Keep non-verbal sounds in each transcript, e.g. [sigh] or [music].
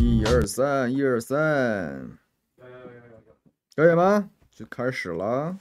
一二三，一二三，可以吗？就开始了。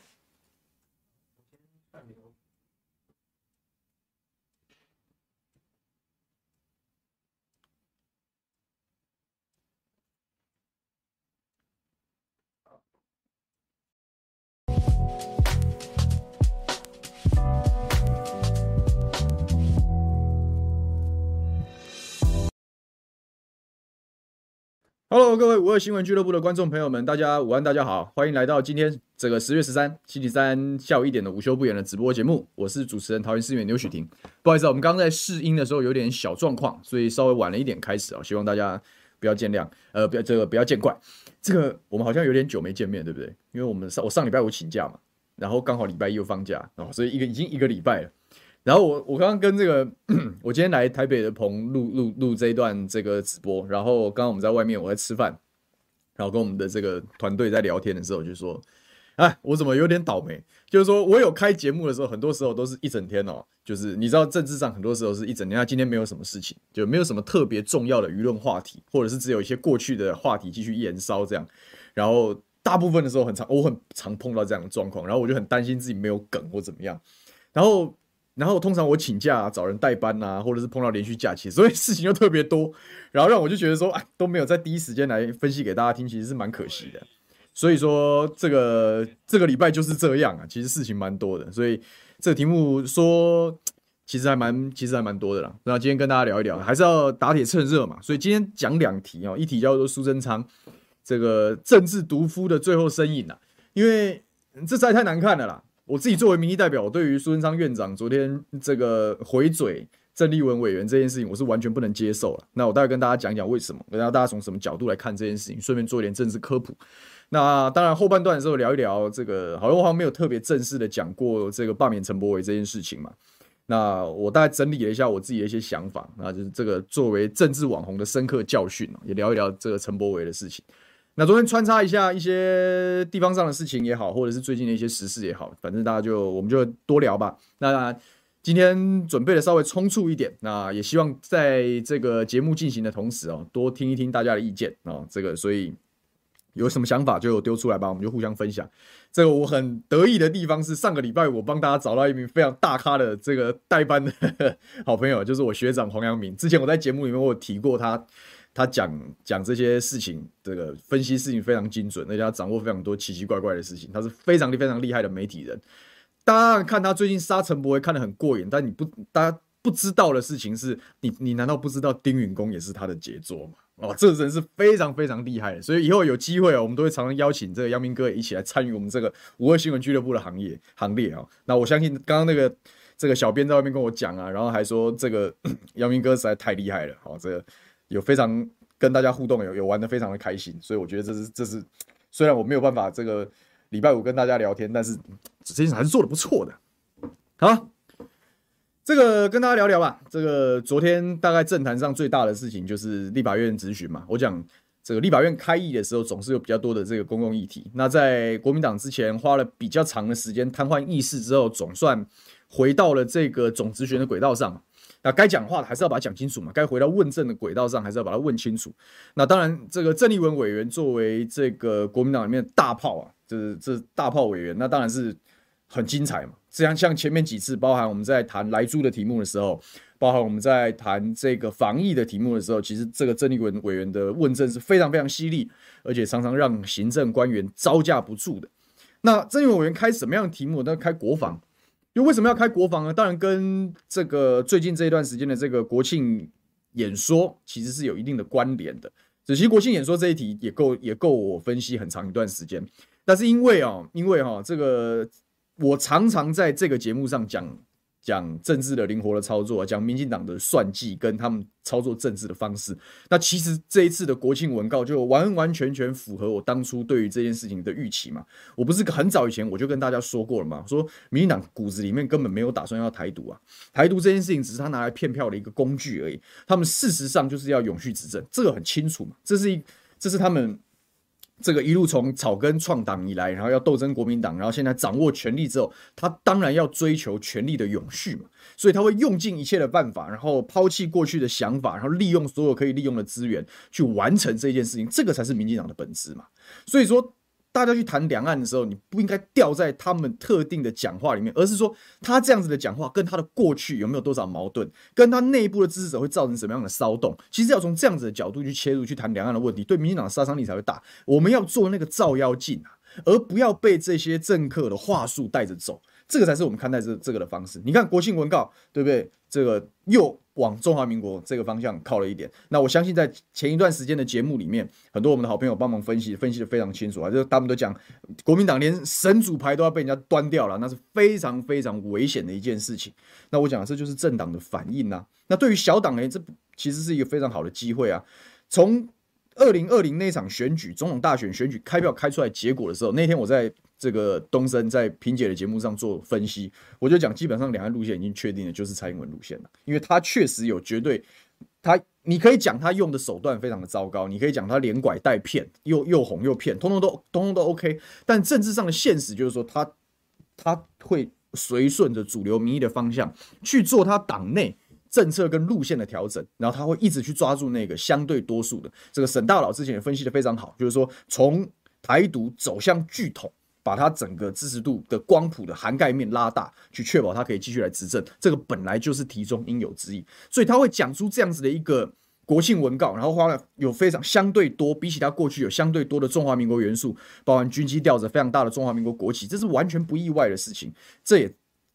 Hello，各位五二新闻俱乐部的观众朋友们，大家午安，大家好，欢迎来到今天这个十月十三星期三下午一点的午休不演的直播节目。我是主持人桃园市议员刘许婷。不好意思，我们刚刚在试音的时候有点小状况，所以稍微晚了一点开始啊，希望大家不要见谅，呃，不要这个不要见怪。这个我们好像有点久没见面，对不对？因为我们上我上礼拜五请假嘛，然后刚好礼拜一又放假哦，所以一个已经一个礼拜了。然后我我刚刚跟这个，[clears throat] 我今天来台北的棚录录录这一段这个直播，然后刚刚我们在外面我在吃饭，然后跟我们的这个团队在聊天的时候就说，哎，我怎么有点倒霉？就是说我有开节目的时候，很多时候都是一整天哦，就是你知道政治上很多时候是一整天，那今天没有什么事情，就没有什么特别重要的舆论话题，或者是只有一些过去的话题继续延烧这样，然后大部分的时候很常我很常碰到这样的状况，然后我就很担心自己没有梗或怎么样，然后。然后通常我请假、啊、找人代班啊，或者是碰到连续假期，所以事情又特别多，然后让我就觉得说，哎，都没有在第一时间来分析给大家听，其实是蛮可惜的。所以说这个这个礼拜就是这样啊，其实事情蛮多的，所以这个题目说其实还蛮其实还蛮多的啦。那今天跟大家聊一聊，还是要打铁趁热嘛，所以今天讲两题哦，一题叫做苏贞昌这个政治毒夫的最后身影啊，因为这实在太难看了啦。我自己作为民意代表，我对于苏贞昌院长昨天这个回嘴郑丽文委员这件事情，我是完全不能接受了。那我大概跟大家讲讲为什么，然后大家从什么角度来看这件事情，顺便做一点政治科普。那当然后半段的时候聊一聊这个，好像我好像没有特别正式的讲过这个罢免陈柏惟这件事情嘛。那我大概整理了一下我自己的一些想法，那就是这个作为政治网红的深刻教训，也聊一聊这个陈柏惟的事情。那昨天穿插一下一些地方上的事情也好，或者是最近的一些时事也好，反正大家就我们就多聊吧。那今天准备的稍微匆促一点，那也希望在这个节目进行的同时哦，多听一听大家的意见哦。这个所以有什么想法就丢出来吧，我们就互相分享。这个我很得意的地方是，上个礼拜我帮大家找到一名非常大咖的这个代班的好朋友，就是我学长黄阳明。之前我在节目里面我有提过他。他讲讲这些事情，这个分析事情非常精准，而且他掌握非常多奇奇怪怪的事情，他是非常非常厉害的媒体人。大家看他最近杀陈柏惟看得很过瘾，但你不，大家不知道的事情是，你你难道不知道丁允恭也是他的杰作吗？哦，这人是非常非常厉害的，所以以后有机会哦，我们都会常常邀请这个阳明哥一起来参与我们这个五二新闻俱乐部的行业行列啊。那我相信刚刚那个这个小编在外面跟我讲啊，然后还说这个 [coughs] 阳明哥实在太厉害了，好这个。有非常跟大家互动，有有玩得非常的开心，所以我觉得这是这是虽然我没有办法这个礼拜五跟大家聊天，但是这件事还是做的不错的。好，这个跟大家聊聊吧。这个昨天大概政坛上最大的事情就是立法院质询嘛。我讲这个立法院开议的时候，总是有比较多的这个公共议题。那在国民党之前花了比较长的时间瘫痪议事之后，总算回到了这个总质询的轨道上。那该讲话的还是要把它讲清楚嘛，该回到问政的轨道上还是要把它问清楚。那当然，这个郑丽文委员作为这个国民党里面的大炮啊，就是这大炮委员，那当然是很精彩嘛。这样像前面几次，包含我们在谈莱猪的题目的时候，包含我们在谈这个防疫的题目的时候，其实这个郑丽文委员的问政是非常非常犀利，而且常常让行政官员招架不住的。那郑丽文委员开什么样的题目？那开国防。就为什么要开国防呢？当然跟这个最近这一段时间的这个国庆演说其实是有一定的关联的。只是国庆演说这一题也够也够我分析很长一段时间。但是因为啊，因为哈，这个我常常在这个节目上讲。讲政治的灵活的操作，讲民进党的算计跟他们操作政治的方式。那其实这一次的国庆文告就完完全全符合我当初对于这件事情的预期嘛。我不是很早以前我就跟大家说过了嘛，说民进党骨子里面根本没有打算要台独啊，台独这件事情只是他拿来骗票的一个工具而已。他们事实上就是要永续执政，这个很清楚嘛。这是一，这是他们这个一路从草根创党以来，然后要斗争国民党，然后现在掌握权力之后，他当然要追求权力的永续嘛，所以他会用尽一切的办法，然后抛弃过去的想法，然后利用所有可以利用的资源去完成这件事情，这个才是民进党的本质嘛。所以说。大家去谈两岸的时候，你不应该掉在他们特定的讲话里面，而是说他这样子的讲话跟他的过去有没有多少矛盾，跟他内部的支持者会造成什么样的骚动。其实要从这样子的角度去切入去谈两岸的问题，对民进党的杀伤力才会大。我们要做那个照妖镜啊，而不要被这些政客的话术带着走。这个才是我们看待这这个的方式。你看国庆文告，对不对？这个又往中华民国这个方向靠了一点。那我相信在前一段时间的节目里面，很多我们的好朋友帮忙分析，分析得非常清楚啊。就是他们都讲，国民党连神主牌都要被人家端掉了，那是非常非常危险的一件事情。那我讲这就是政党的反应呐。那对于小党呢，这其实是一个非常好的机会啊。从二零二零那场选举，总统大选选举开票开出来结果的时候，那天我在这个东森在萍姐的节目上做分析，我就讲基本上两岸路线已经确定了，就是蔡英文路线了，因为他确实有绝对，他你可以讲他用的手段非常的糟糕，你可以讲他连拐带骗，又又哄又骗，通通都通通都 OK，但政治上的现实就是说他他会随顺着主流民意的方向去做他党内。政策跟路线的调整，然后他会一直去抓住那个相对多数的。这个沈大佬之前也分析的非常好，就是说从台独走向巨统，把他整个支持度的光谱的涵盖面拉大，去确保他可以继续来执政。这个本来就是题中应有之义，所以他会讲出这样子的一个国庆文告，然后花了有非常相对多，比起他过去有相对多的中华民国元素，包含军机吊着非常大的中华民国国旗，这是完全不意外的事情。这也，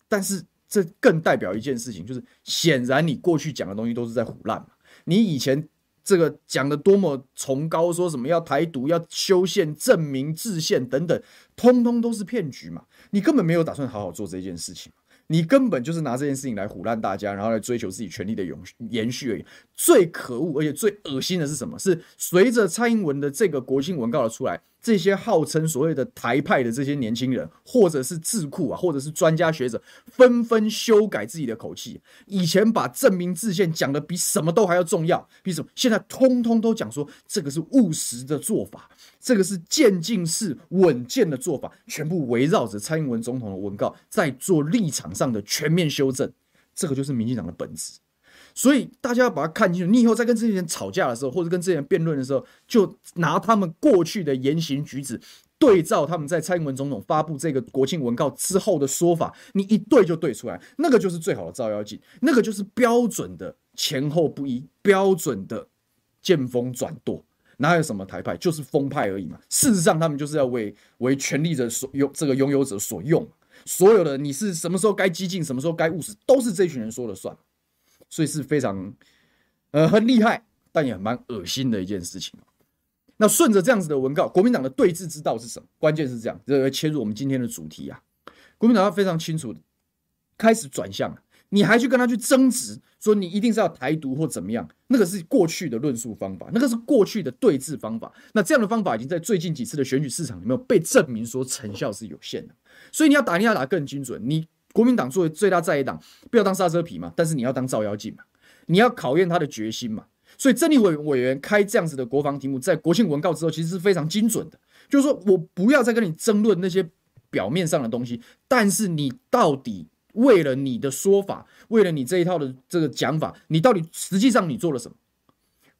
但是。这更代表一件事情，就是显然你过去讲的东西都是在唬烂嘛。你以前这个讲的多么崇高，说什么要台独、要修宪、正名制宪等等，通通都是骗局嘛。你根本没有打算好好做这件事情。你根本就是拿这件事情来唬烂大家，然后来追求自己权力的永延续而已。最可恶而且最恶心的是什么？是随着蔡英文的这个国庆文告的出来，这些号称所谓的台派的这些年轻人，或者是智库啊，或者是专家学者，纷纷修改自己的口气。以前把正名制宪讲的比什么都还要重要，比什么？现在通通都讲说这个是务实的做法。这个是渐进式稳健的做法，全部围绕着蔡英文总统的文告在做立场上的全面修正，这个就是民进党的本质。所以大家要把它看清楚。你以后在跟这些人吵架的时候，或者跟这些人辩论的时候，就拿他们过去的言行举止对照他们在蔡英文总统发布这个国庆文告之后的说法，你一对就对出来，那个就是最好的照妖镜，那个就是标准的前后不一，标准的见风转舵。哪有什么台派，就是风派而已嘛。事实上，他们就是要为为权力者所用，这个拥有者所用。所有的你是什么时候该激进，什么时候该务实，都是这群人说了算。所以是非常呃很厉害，但也蛮恶心的一件事情。那顺着这样子的文告，国民党的对峙之道是什么？关键是这样，这个切入我们今天的主题啊。国民党要非常清楚开始转向了。你还去跟他去争执，说你一定是要台独或怎么样？那个是过去的论述方法，那个是过去的对峙方法。那这样的方法已经在最近几次的选举市场里面被证明说成效是有限的。所以你要打，你要打更精准。你国民党作为最大在野党，不要当刹车皮嘛，但是你要当照妖镜嘛，你要考验他的决心嘛。所以，郑丽委委员开这样子的国防题目，在国庆文告之后，其实是非常精准的。就是说我不要再跟你争论那些表面上的东西，但是你到底。为了你的说法，为了你这一套的这个讲法，你到底实际上你做了什么？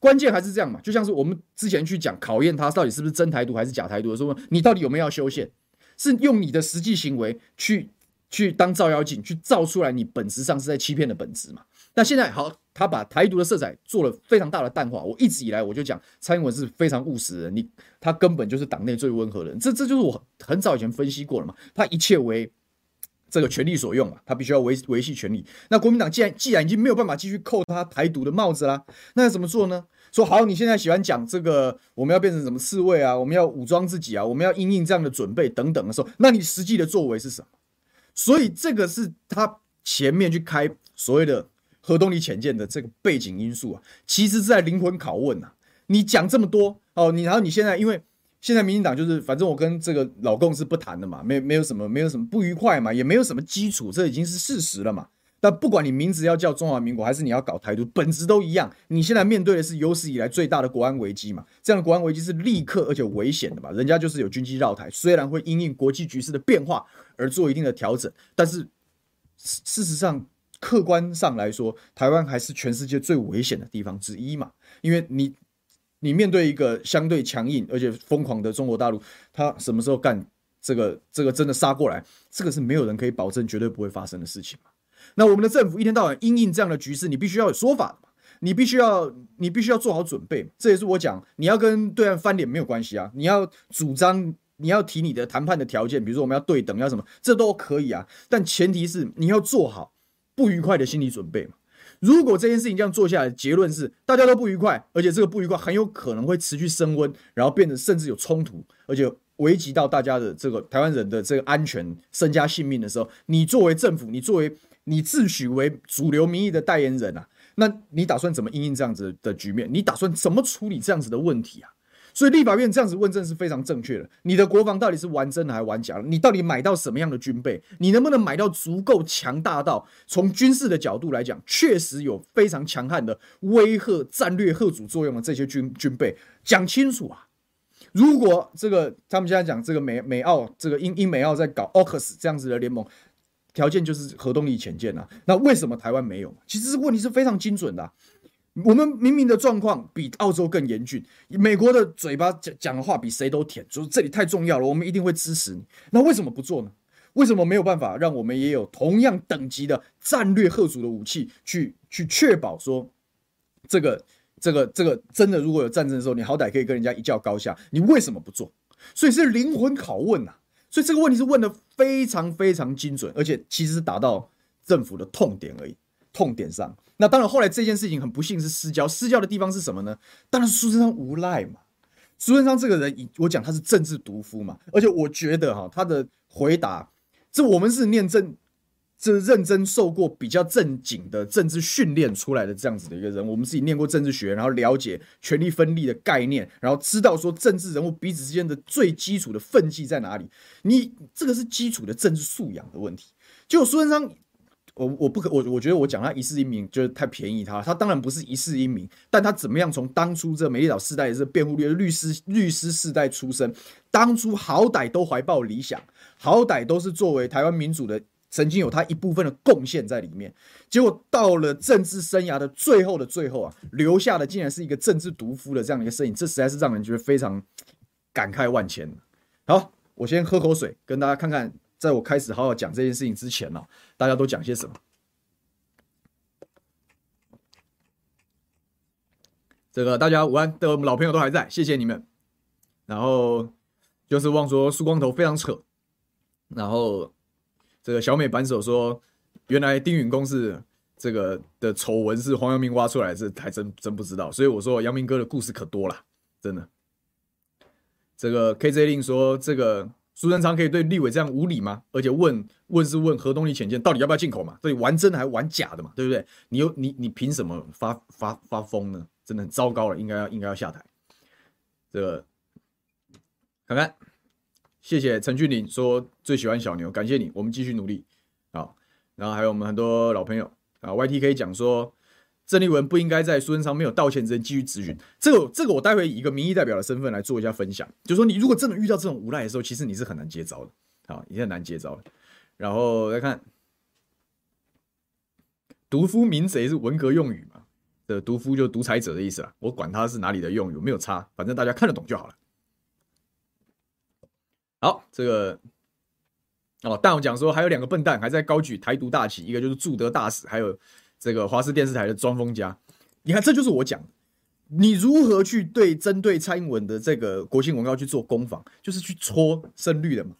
关键还是这样嘛，就像是我们之前去讲考验他到底是不是真台独还是假台独的时候，你到底有没有要修宪？是用你的实际行为去去当照妖镜，去照出来你本质上是在欺骗的本质嘛？那现在好，他把台独的色彩做了非常大的淡化。我一直以来我就讲蔡英文是非常务实的人，你他根本就是党内最温和的人，这这就是我很早以前分析过了嘛，他一切为。这个权力所用嘛，他必须要维维系权力。那国民党既然既然已经没有办法继续扣他台独的帽子啦，那要怎么做呢？说好，你现在喜欢讲这个，我们要变成什么刺猬啊？我们要武装自己啊？我们要应应这样的准备等等的时候，那你实际的作为是什么？所以这个是他前面去开所谓的核动力潜舰的这个背景因素啊，其实是在灵魂拷问呐、啊。你讲这么多哦，你然后你现在因为。现在民进党就是，反正我跟这个老共是不谈的嘛，没没有什么，没有什么不愉快嘛，也没有什么基础，这已经是事实了嘛。但不管你名字要叫中华民国，还是你要搞台独，本质都一样。你现在面对的是有史以来最大的国安危机嘛？这样的国安危机是立刻而且危险的嘛？人家就是有军机绕台，虽然会因应国际局势的变化而做一定的调整，但是事实上客观上来说，台湾还是全世界最危险的地方之一嘛？因为你。你面对一个相对强硬而且疯狂的中国大陆，他什么时候干这个这个真的杀过来？这个是没有人可以保证绝对不会发生的事情嘛。那我们的政府一天到晚因应这样的局势，你必须要有说法嘛，你必须要你必须要做好准备。这也是我讲，你要跟对岸翻脸没有关系啊，你要主张你要提你的谈判的条件，比如说我们要对等要什么，这都可以啊，但前提是你要做好不愉快的心理准备嘛。如果这件事情这样做下来，结论是大家都不愉快，而且这个不愉快很有可能会持续升温，然后变得甚至有冲突，而且危及到大家的这个台湾人的这个安全、身家性命的时候，你作为政府，你作为你自诩为主流民意的代言人啊，那你打算怎么应应这样子的局面？你打算怎么处理这样子的问题啊？所以立法院这样子问政是非常正确的。你的国防到底是玩真的还是玩假的？你到底买到什么样的军备？你能不能买到足够强大到从军事的角度来讲，确实有非常强悍的威吓、战略吓阻作用的这些军军备？讲清楚啊！如果这个他们现在讲这个美美澳这个英英美澳在搞 AUKUS 这样子的联盟，条件就是核动力潜舰啊，那为什么台湾没有？其实问题是非常精准的。我们明明的状况比澳洲更严峻，美国的嘴巴讲讲的话比谁都甜，说这里太重要了，我们一定会支持你。那为什么不做呢？为什么没有办法让我们也有同样等级的战略吓阻的武器，去去确保说这个这个这个真的如果有战争的时候，你好歹可以跟人家一较高下？你为什么不做？所以是灵魂拷问呐、啊！所以这个问题是问的非常非常精准，而且其实是达到政府的痛点而已，痛点上。那当然，后来这件事情很不幸是失焦，失焦的地方是什么呢？当然是苏贞昌无赖嘛。苏贞昌这个人，我讲他是政治毒夫嘛。而且我觉得哈，他的回答，这我们是念正，这认真受过比较正经的政治训练出来的这样子的一个人。我们自己念过政治学，然后了解权力分立的概念，然后知道说政治人物彼此之间的最基础的分际在哪里。你这个是基础的政治素养的问题。就苏贞昌。我我不可我我觉得我讲他一世英名就是太便宜他，他当然不是一世英名，但他怎么样从当初这美丽岛世代这辩护律律师律师世代出身，当初好歹都怀抱理想，好歹都是作为台湾民主的曾经有他一部分的贡献在里面，结果到了政治生涯的最后的最后啊，留下的竟然是一个政治毒夫的这样一个身影，这实在是让人觉得非常感慨万千。好，我先喝口水，跟大家看看。在我开始好好讲这件事情之前呢，大家都讲些什么？这个大家午安的老朋友都还在，谢谢你们。然后就是忘说苏光头非常扯，然后这个小美扳手说，原来丁允恭是这个的丑闻是黄阳明挖出来的，这还真真不知道。所以我说阳明哥的故事可多了，真的。这个 KJ 令说这个。苏贞昌可以对立委这样无礼吗？而且问问是问核动力潜舰到底要不要进口嘛？到底玩真的还玩假的嘛？对不对？你有你你凭什么发发发疯呢？真的很糟糕了，应该要应该要下台。这个看看，谢谢陈俊霖说最喜欢小牛，感谢你，我们继续努力。好，然后还有我们很多老朋友啊，YT 可以讲说。郑丽文不应该在苏贞昌没有道歉之前继续质询。这个，这个我待会以一个民意代表的身份来做一下分享。就是说，你如果真的遇到这种无赖的时候，其实你是很难接招的，好，也很难接招的。然后再看，独夫民贼是文革用语嘛？的独夫就独裁者的意思啦。我管他是哪里的用语，没有差，反正大家看得懂就好了。好，这个哦，但我讲说还有两个笨蛋还在高举台独大旗，一个就是驻德大使，还有。这个华视电视台的庄丰家，你看，这就是我讲，你如何去对针对蔡英文的这个国庆广告去做攻防，就是去戳深绿的嘛。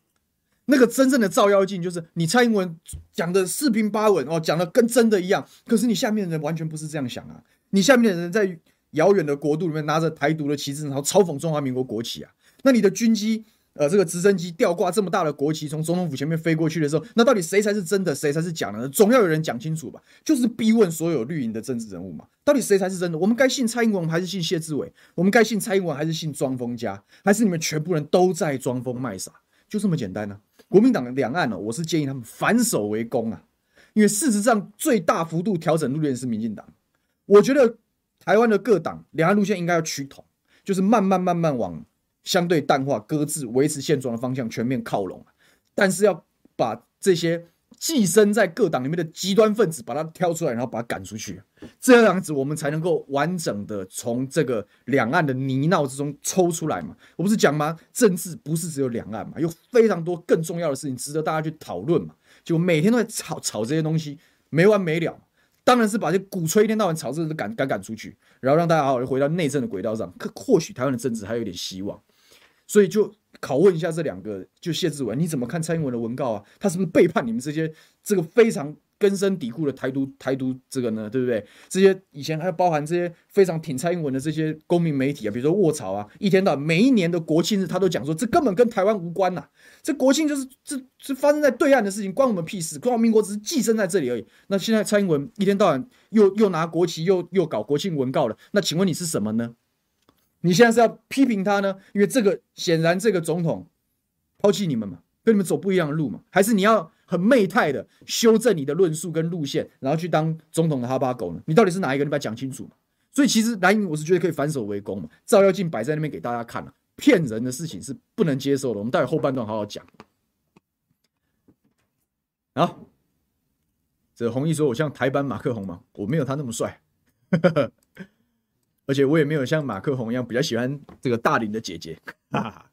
那个真正的照妖镜，就是你蔡英文讲的四平八稳哦，讲的跟真的一样，可是你下面的人完全不是这样想啊。你下面的人在遥远的国度里面拿着台独的旗帜，然后嘲讽中华民国国旗啊。那你的军机。呃，这个直升机吊挂这么大的国旗从总统府前面飞过去的时候，那到底谁才是真的，谁才是假的呢？总要有人讲清楚吧。就是逼问所有绿营的政治人物嘛，到底谁才是真的？我们该信蔡英文还是信谢志伟？我们该信蔡英文还是信庄丰家？还是你们全部人都在装疯卖傻？就这么简单呢、啊？国民党的两岸呢、哦，我是建议他们反守为攻啊，因为事实上最大幅度调整路线是民进党。我觉得台湾的各党两岸路线应该要趋同，就是慢慢慢慢往相对淡化、搁置、维持现状的方向全面靠拢。但是要把这些寄生在各党里面的极端分子把它挑出来，然后把它赶出去，这样子我们才能够完整的从这个两岸的泥淖之中抽出来嘛。我不是讲吗？政治不是只有两岸嘛，有非常多更重要的事情值得大家去讨论嘛。就每天都在吵吵这些东西，没完没了。当然是把这鼓吹一天到晚吵这个赶赶赶出去，然后让大家好好回到内政的轨道上。可或许台湾的政治还有点希望，所以就。拷问一下这两个，就谢志文，你怎么看蔡英文的文告啊？他是不是背叛你们这些这个非常根深蒂固的台独台独这个呢？对不对？这些以前还包含这些非常挺蔡英文的这些公民媒体啊，比如说卧槽啊，一天到晚每一年的国庆日，他都讲说这根本跟台湾无关呐、啊，这国庆就是这这发生在对岸的事情，关我们屁事。中华民国只是寄生在这里而已。那现在蔡英文一天到晚又又拿国旗又又搞国庆文告了，那请问你是什么呢？你现在是要批评他呢？因为这个显然这个总统抛弃你们嘛，跟你们走不一样的路嘛？还是你要很媚态的修正你的论述跟路线，然后去当总统的哈巴狗呢？你到底是哪一个？你把它讲清楚嘛。所以其实蓝营我是觉得可以反手为攻嘛，照妖镜摆在那边给大家看了，骗人的事情是不能接受的。我们待会后半段好好讲。好，这弘毅说我像台版马克宏吗？我没有他那么帅。而且我也没有像马克宏一样比较喜欢这个大龄的姐姐，哈哈。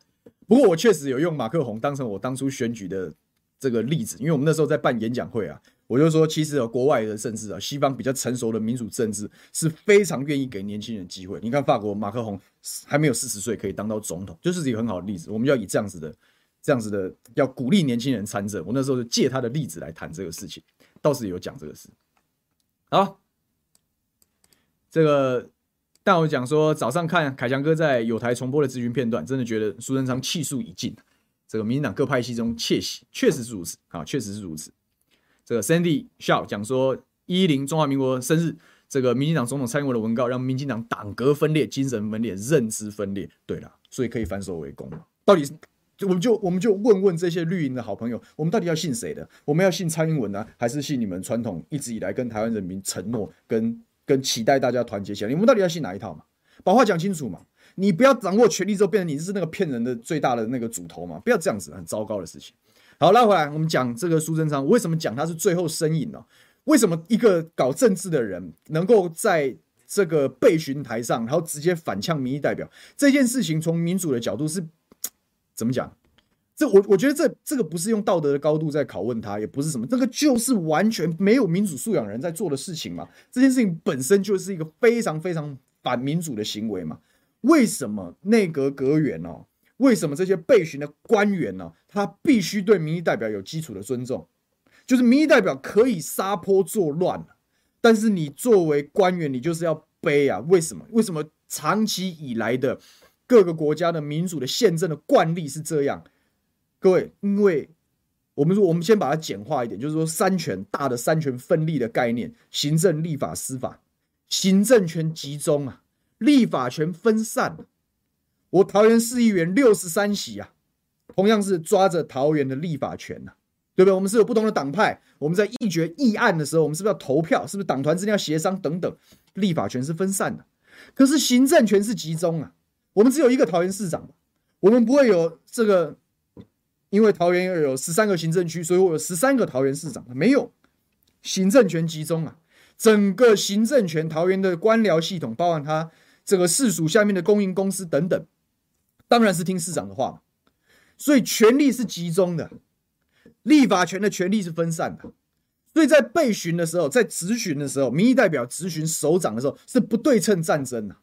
不过我确实有用马克宏当成我当初选举的这个例子，因为我们那时候在办演讲会啊，我就说其实啊国外的甚至啊，西方比较成熟的民主政治是非常愿意给年轻人机会。你看法国马克宏还没有四十岁可以当到总统，就是一个很好的例子。我们要以这样子的、这样子的要鼓励年轻人参政。我那时候就借他的例子来谈这个事情，倒是有讲这个事。好，这个。但我讲说，早上看凯强哥在有台重播的咨询片段，真的觉得苏贞昌气数已尽。这个民进党各派系中窃喜，确实是如此啊，确实是如此。这个 Sandy Shaw 讲说，一零中华民国生日，这个民进党总统蔡英文的文告，让民进党党格分裂、精神分裂、认知分裂。对了，所以可以反手为攻。到底，我们就我们就问问这些绿营的好朋友，我们到底要信谁的？我们要信蔡英文呢，还是信你们传统一直以来跟台湾人民承诺跟？跟期待大家团结起来，你们到底要信哪一套嘛？把话讲清楚嘛！你不要掌握权力之后，变成你是那个骗人的最大的那个主头嘛！不要这样子，很糟糕的事情。好，拉回来，我们讲这个苏贞昌，为什么讲他是最后身影呢？为什么一个搞政治的人能够在这个备询台上，然后直接反呛民意代表这件事情，从民主的角度是怎么讲？这我我觉得这这个不是用道德的高度在拷问他，也不是什么，这个就是完全没有民主素养人在做的事情嘛。这件事情本身就是一个非常非常反民主的行为嘛。为什么内阁阁员哦？为什么这些备询的官员呢？他必须对民意代表有基础的尊重？就是民意代表可以撒泼作乱，但是你作为官员，你就是要背啊？为什么？为什么长期以来的各个国家的民主的宪政的惯例是这样？各位，因为我们说，我们先把它简化一点，就是说，三权大的三权分立的概念，行政、立法、司法，行政权集中啊，立法权分散。我桃园市议员六十三席啊，同样是抓着桃园的立法权呐、啊，对不对？我们是有不同的党派，我们在议决议案的时候，我们是不是要投票？是不是党团之间要协商等等？立法权是分散的，可是行政权是集中啊。我们只有一个桃园市长，我们不会有这个。因为桃园有十三个行政区，所以我有十三个桃园市长。没有行政权集中啊，整个行政权，桃园的官僚系统，包含他这个市属下面的公营公司等等，当然是听市长的话嘛。所以权力是集中的，立法权的权力是分散的。所以在被询的时候，在质询的时候，民意代表质询首长的时候，是不对称战争的。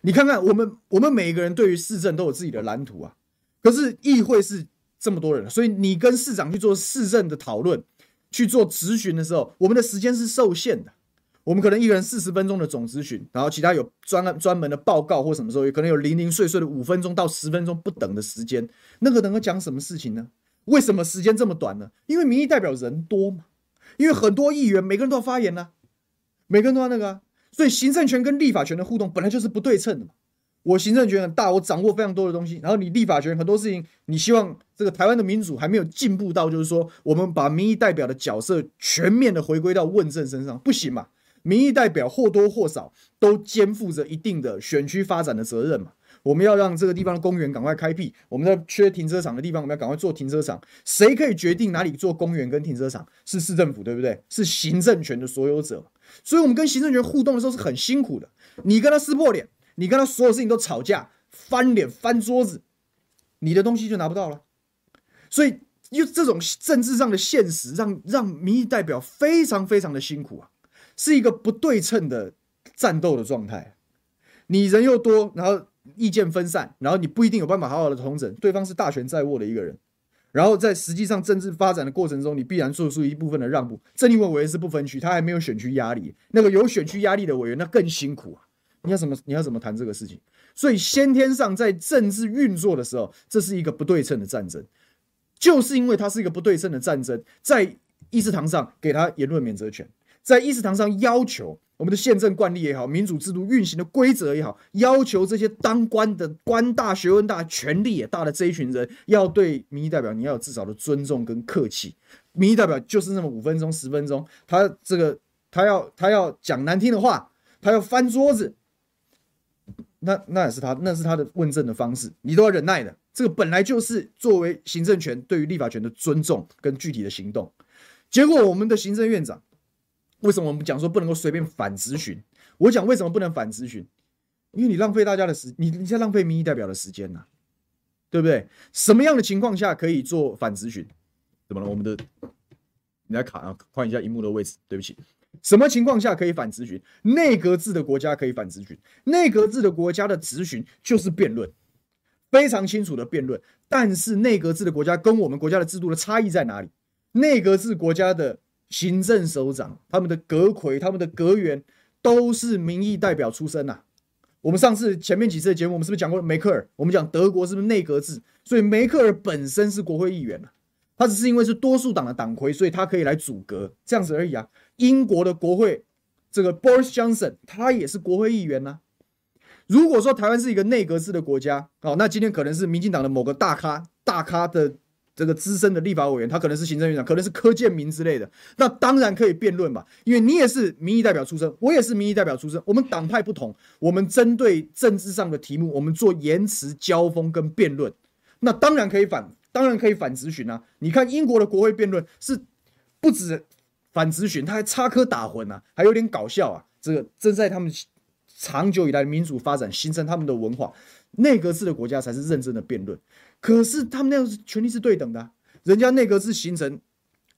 你看看我们，我们每一个人对于市政都有自己的蓝图啊，可是议会是。这么多人，所以你跟市长去做市政的讨论，去做质询的时候，我们的时间是受限的。我们可能一个人四十分钟的总质询，然后其他有专专门的报告或什么时候，也可能有零零碎碎的五分钟到十分钟不等的时间。那个能够讲什么事情呢？为什么时间这么短呢？因为民意代表人多嘛，因为很多议员每个人都要发言呢、每个人都要那个、啊，所以行政权跟立法权的互动本来就是不对称的嘛。我行政权很大，我掌握非常多的东西，然后你立法权很多事情，你希望这个台湾的民主还没有进步到，就是说我们把民意代表的角色全面的回归到问政身上，不行嘛？民意代表或多或少都肩负着一定的选区发展的责任嘛。我们要让这个地方的公园赶快开辟，我们在缺停车场的地方，我们要赶快做停车场。谁可以决定哪里做公园跟停车场？是市政府，对不对？是行政权的所有者。所以，我们跟行政权互动的时候是很辛苦的。你跟他撕破脸。你跟他所有事情都吵架，翻脸翻桌子，你的东西就拿不到了。所以，就这种政治上的现实让，让民意代表非常非常的辛苦啊，是一个不对称的战斗的状态。你人又多，然后意见分散，然后你不一定有办法好好的统整。对方是大权在握的一个人，然后在实际上政治发展的过程中，你必然做出一部分的让步。正因为委员是不分区，他还没有选区压力，那个有选区压力的委员，那更辛苦啊。你要怎么？你要怎么谈这个事情？所以先天上在政治运作的时候，这是一个不对称的战争，就是因为它是一个不对称的战争，在议事堂上给他言论免责权，在议事堂上要求我们的宪政惯例也好，民主制度运行的规则也好，要求这些当官的官大、学问大、权力也大的这一群人，要对民意代表你要有至少的尊重跟客气。民意代表就是那么五分钟、十分钟，他这个他要他要讲难听的话，他要翻桌子。那那也是他，那是他的问政的方式，你都要忍耐的。这个本来就是作为行政权对于立法权的尊重跟具体的行动。结果我们的行政院长，为什么我们讲说不能够随便反质询？我讲为什么不能反质询？因为你浪费大家的时，你你在浪费民意代表的时间呐、对不对？什么样的情况下可以做反质询？怎么了？我们的你来卡啊，换一下荧幕的位置，对不起。什么情况下可以反质询？内阁制的国家可以反质询。内阁制的国家的质询就是辩论，非常清楚的辩论。但是内阁制的国家跟我们国家的制度的差异在哪里？内阁制国家的行政首长、他们的阁揆、他们的阁员都是民意代表出身呐、啊。我们上次前面几次的节目，我们是不是讲过梅克尔？我们讲德国是不是内阁制？所以梅克尔本身是国会议员、啊、他只是因为是多数党的党魁，所以他可以来组阁，这样子而已啊。英国的国会，这个 Boris Johnson 他也是国会议员呐、如果说台湾是一个内阁制的国家，哦，那今天可能是民进党的某个大咖、大咖的这个资深的立法委员，他可能是行政院长，可能是柯建铭之类的，那当然可以辩论嘛，因为你也是民意代表出身，我也是民意代表出身，我们党派不同，我们针对政治上的题目，我们做言辞交锋跟辩论，那当然可以反，当然可以反质询啊。你看英国的国会辩论是不止。反质询，他还插科打诨啊，还有点搞笑啊。这个正在他们长久以来民主发展形成他们的文化，内阁制的国家才是认真的辩论。可是他们那样子权力是对等的，人家内阁制形成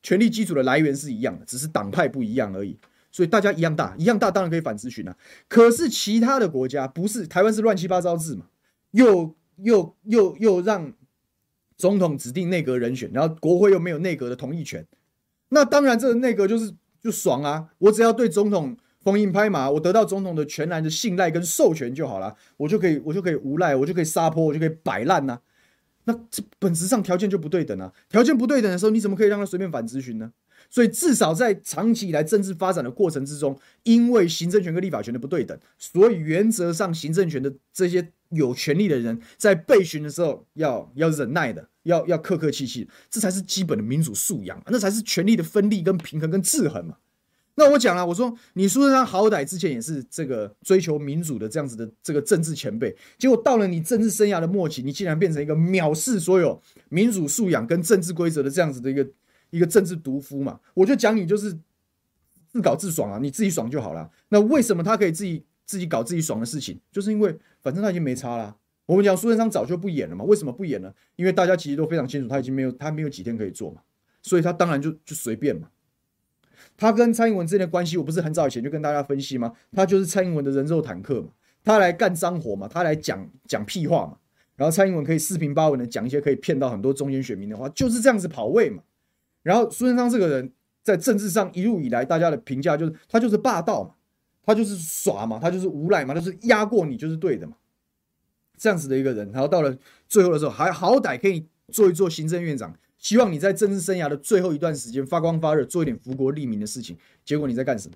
权力基础的来源是一样的，只是党派不一样而已。所以大家一样大，一样大，当然可以反质询啊。可是其他的国家不是，台湾是乱七八糟制嘛，又又又又让总统指定内阁人选，然后国会又没有内阁的同意权。那当然，这个内阁就是就爽啊！我只要对总统封印拍马，我得到总统的全然的信赖跟授权就好了，我就可以我就可以无赖，我就可以撒泼，我就可以摆烂呐。那这本质上条件就不对等啊！条件不对等的时候，你怎么可以让他随便反咨询呢？所以至少在长期以来政治发展的过程之中，因为行政权跟立法权的不对等，所以原则上行政权的这些有权利的人在被询的时候要要忍耐的。要要客客气气，这才是基本的民主素养，那才是权力的分立跟平衡跟制衡嘛。那我讲了，我说你苏贞昌好歹之前也是这个追求民主的这样子的这个政治前辈，结果到了你政治生涯的末期，你竟然变成一个藐视所有民主素养跟政治规则的这样子的一个一个政治毒夫嘛。我就讲你就是自搞自爽啊，你自己爽就好了。那为什么他可以自己自己搞自己爽的事情？就是因为反正他已经没差了。我们讲苏贞昌早就不演了嘛？为什么不演呢？因为大家其实都非常清楚，他已经没有他没有几天可以做嘛，所以他当然就就随便嘛。他跟蔡英文之间的关系，我不是很早以前就跟大家分析吗？他就是蔡英文的人肉坦克嘛，他来干脏活嘛，他来讲讲屁话嘛，然后蔡英文可以四平八稳的讲一些可以骗到很多中间选民的话，就是这样子跑位嘛。然后苏贞昌这个人在政治上一路以来，大家的评价就是他就是霸道嘛，他就是耍嘛，他就是无赖嘛，就是压过你就是对的嘛。这样子的一个人，然后到了最后的时候，还好歹可以做一做行政院长，希望你在政治生涯的最后一段时间发光发热，做一点福国利民的事情。结果你在干什么？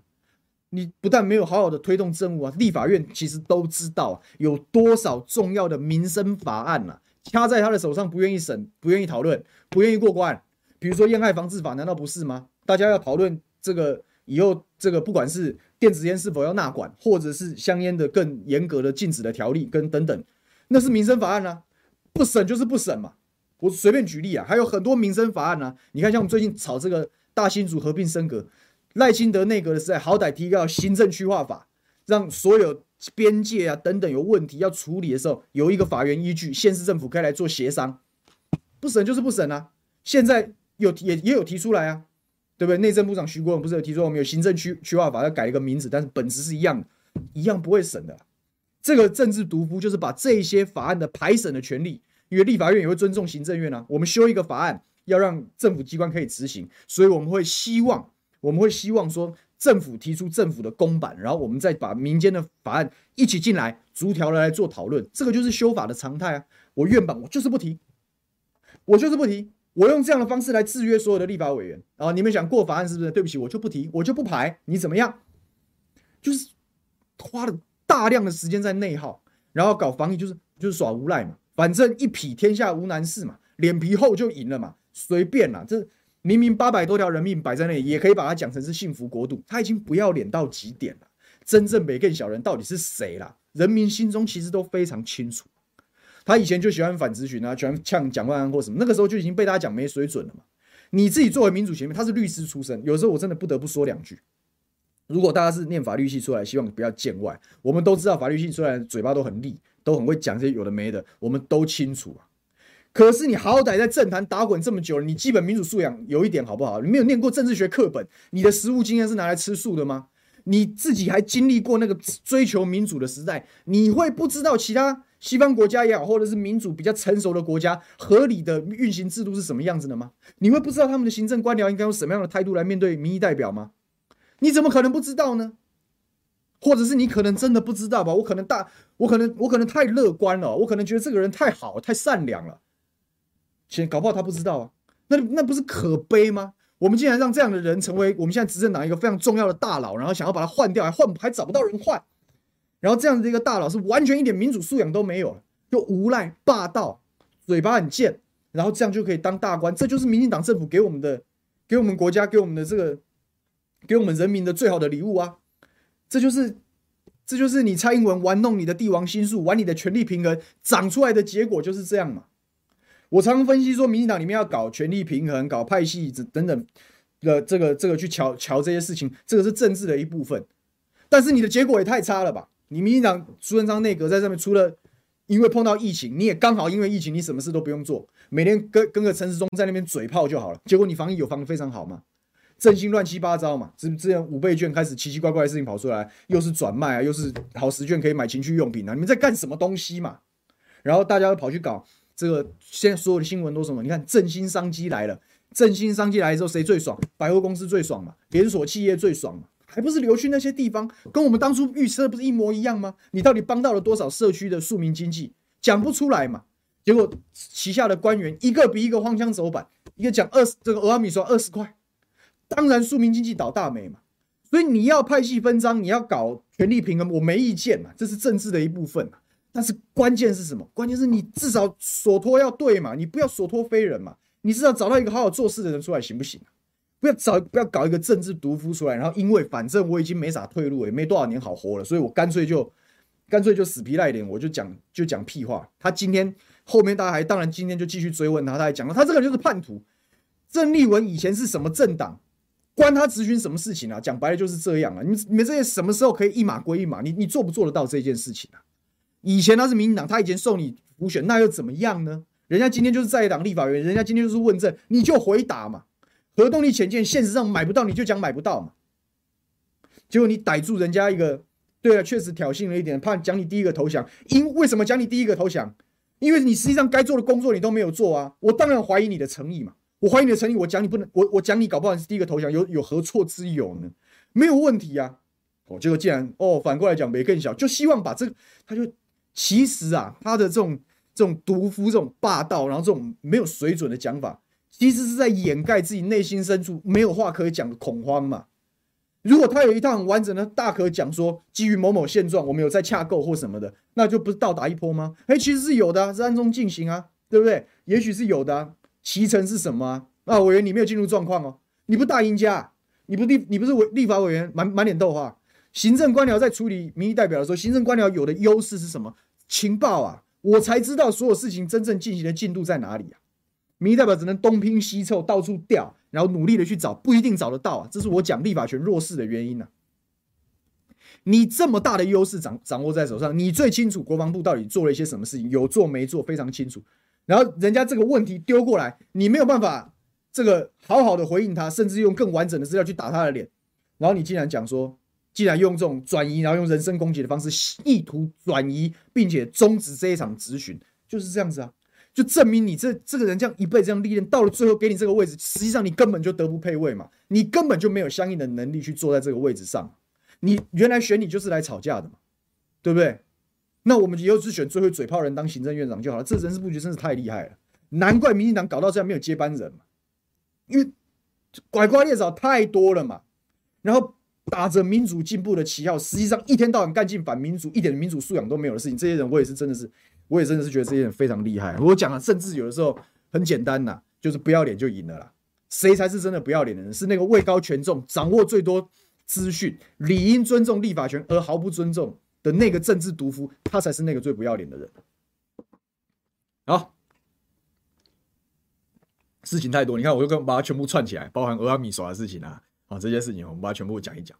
你不但没有好好的推动政务啊，立法院其实都知道、啊、有多少重要的民生法案啊，掐在他的手上，不愿意审，不愿意讨论，不愿意过关。比如说烟害防治法，难道不是吗？大家要讨论这个以后这个不管是电子烟是否要纳管，或者是香烟的更严格的禁止的条例跟等等，那是民生法案啊，不审就是不审嘛。我随便举例啊，还有很多民生法案啊，你看像我们最近炒这个大新竹合并升格。赖清德内阁的时代，好歹提高行政区划法，让所有边界啊等等有问题要处理的时候，有一个法源依据，县市政府可以来做协商。不审就是不审啊！现在有也也有提出来啊，对不对？内政部长徐国勇不是有提出我们有行政区区划法要改一个名字，但是本质是一样，一样不会审的。这个政治独夫就是把这些法案的排审的权利，因为立法院也会尊重行政院啊，我们修一个法案要让政府机关可以执行，所以我们会希望。我们会希望说，政府提出政府的公版，然后我们再把民间的法案一起进来，逐条的来做讨论。这个就是修法的常态啊！我院版我就是不提，我就是不提，我用这样的方式来制约所有的立法委员啊！你们想过法案是不是？对不起，我就不提，我就不排，你怎么样？就是花了大量的时间在内耗，然后搞防疫就是就是耍无赖嘛，反正一匹天下无难事嘛，脸皮厚就赢了嘛，随便啦，这。明明八百多条人命摆在那里，也可以把它讲成是幸福国度。他已经不要脸到极点了。真正没更小人到底是谁啦？人民心中其实都非常清楚。他以前就喜欢反质询啊，喜欢呛蒋万安或什么，那个时候就已经被大家讲没水准了嘛。你自己作为民主前面，他是律师出身，有时候我真的不得不说两句。如果大家是念法律系出来，希望不要见外。我们都知道法律系出来嘴巴都很利，都很会讲这些有的没的，我们都清楚啊。可是你好歹在政坛打滚这么久了，你基本民主素养有一点好不好？你没有念过政治学课本，你的实务经验是拿来吃素的吗？你自己还经历过那个追求民主的时代，你会不知道其他西方国家也好，或者是民主比较成熟的国家合理的运行制度是什么样子的吗？你会不知道他们的行政官僚应该用什么样的态度来面对民意代表吗？你怎么可能不知道呢？或者是你可能真的不知道吧？我可能大，我可能我可能太乐观了，我可能觉得这个人太好，太善良了。其实搞不好他不知道啊，那那不是可悲吗？我们竟然让这样的人成为我们现在执政党一个非常重要的大佬，然后想要把他换掉，还换还找不到人换，然后这样的一个大佬是完全一点民主素养都没有，又无赖霸道，嘴巴很贱，然后这样就可以当大官，这就是民进党政府给我们的，给我们国家，给我们的这个，给我们人民的最好的礼物啊！这就是，这就是你蔡英文玩弄你的帝王心术，玩你的权力平衡，长出来的结果就是这样嘛。我常常分析说，民进党里面要搞权力平衡、搞派系等等的这个这个去瞧瞧这些事情，这个是政治的一部分。但是你的结果也太差了吧？你民进党苏贞昌内阁在上面，除了因为碰到疫情，你也刚好因为疫情，你什么事都不用做，每天跟跟个陈时中在那边嘴炮就好了。结果你防疫有防得非常好吗？振兴乱七八糟嘛，之之前五倍券开始奇奇怪怪的事情跑出来，又是转卖啊，又是好十券可以买情趣用品啊，你们在干什么东西嘛？然后大家都跑去搞。这个现在所有的新闻都什么？你看振兴商机来了，振兴商机来了之后，谁最爽？百货公司最爽嘛，连锁企业最爽嘛，还不是流去那些地方？跟我们当初预测不是一模一样吗？你到底帮到了多少社区的庶民经济？讲不出来嘛。结果旗下的官员一个比一个荒腔走板，一个讲二十这个俄阿米说二十块，当然庶民经济倒大霉嘛。所以你要派系分赃，你要搞权力平衡，我没意见嘛，这是政治的一部分嘛。但是关键是什么？关键是你至少所托要对嘛，你不要所托非人嘛。你至少找到一个好好做事的人出来行不行？不要找，不要搞一个政治毒夫出来。然后因为反正我已经没啥退路，也没多少年好活了，所以我干脆就干脆就死皮赖脸，我就讲就讲屁话。他今天后面大家还当然今天就继续追问他，他还讲了，他这个人就是叛徒。郑丽文以前是什么政党？关他咨询什么事情啊？讲白了就是这样啊。你们你们这些什么时候可以一码归一码？你你做不做得到这件事情啊？以前他是民进党，他以前受你辅选，那又怎么样呢？人家今天就是在党立法院，人家今天就是问政，你就回答嘛。核动力潜舰现实上买不到，你就讲买不到嘛。结果你逮住人家一个，对啊，确实挑衅了一点，怕讲你第一个投降。因为什么讲你第一个投降？因为你实际上该做的工作你都没有做啊。我当然怀疑你的诚意嘛。我怀疑你的诚意，我讲你不能，我我讲你搞不好是第一个投降，有有何错之有呢？没有问题啊。哦，结果既然哦反过来讲没更小，就希望把这个他就。其实啊，他的这种这种毒夫、这种霸道，然后这种没有水准的讲法，其实是在掩盖自己内心深处没有话可以讲的恐慌嘛。如果他有一套很完整的大可讲说，基于某某现状，我们有在洽购或什么的，那就不是倒打一波吗？哎，其实是有的啊，是暗中进行啊，对不对？也许是有的啊。其成是什么啊？啊，委员你没有进入状况哦，你不大赢家，你不立，你不是委立法委员，满满脸豆花。行政官僚在处理民意代表的时候，行政官僚有的优势是什么？情报啊，我才知道所有事情真正进行的进度在哪里啊。民意代表只能东拼西凑，到处调，然后努力的去找，不一定找得到啊。这是我讲立法权弱势的原因呢、啊。你这么大的优势掌掌握在手上，你最清楚国防部到底做了一些什么事情，有做没做，非常清楚。然后人家这个问题丢过来，你没有办法这个好好的回应他，甚至用更完整的资料去打他的脸。然后你竟然讲说，既然用这种转移，然后用人身攻击的方式，意图转移，并且终止这一场质询，就是这样子啊，就证明你这这个人这样一辈子这样历练，到了最后给你这个位置，实际上你根本就德不配位嘛，你根本就没有相应的能力去坐在这个位置上。你原来选你就是来吵架的嘛，对不对？那我们以后只选最会嘴炮人当行政院长就好了。这人事布局真是太厉害了，难怪民进党搞到这样没有接班人嘛，因为拐瓜裂枣太多了嘛，然后。打着民主进步的旗号，实际上一天到晚干尽反民主、一点民主素养都没有的事情。这些人，我也是真的是，我也真的是觉得这些人非常厉害。我讲了，甚至有的时候很简单呐，就是不要脸就赢了啦。谁才是真的不要脸的人？是那个位高权重、掌握最多资讯、理应尊重立法权而毫不尊重的那个政治毒夫，他才是那个最不要脸的人。好，事情太多，你看，我就跟把它全部串起来，包含俄阿米耍的事情啊。啊，这些事情我们把它全部讲一讲。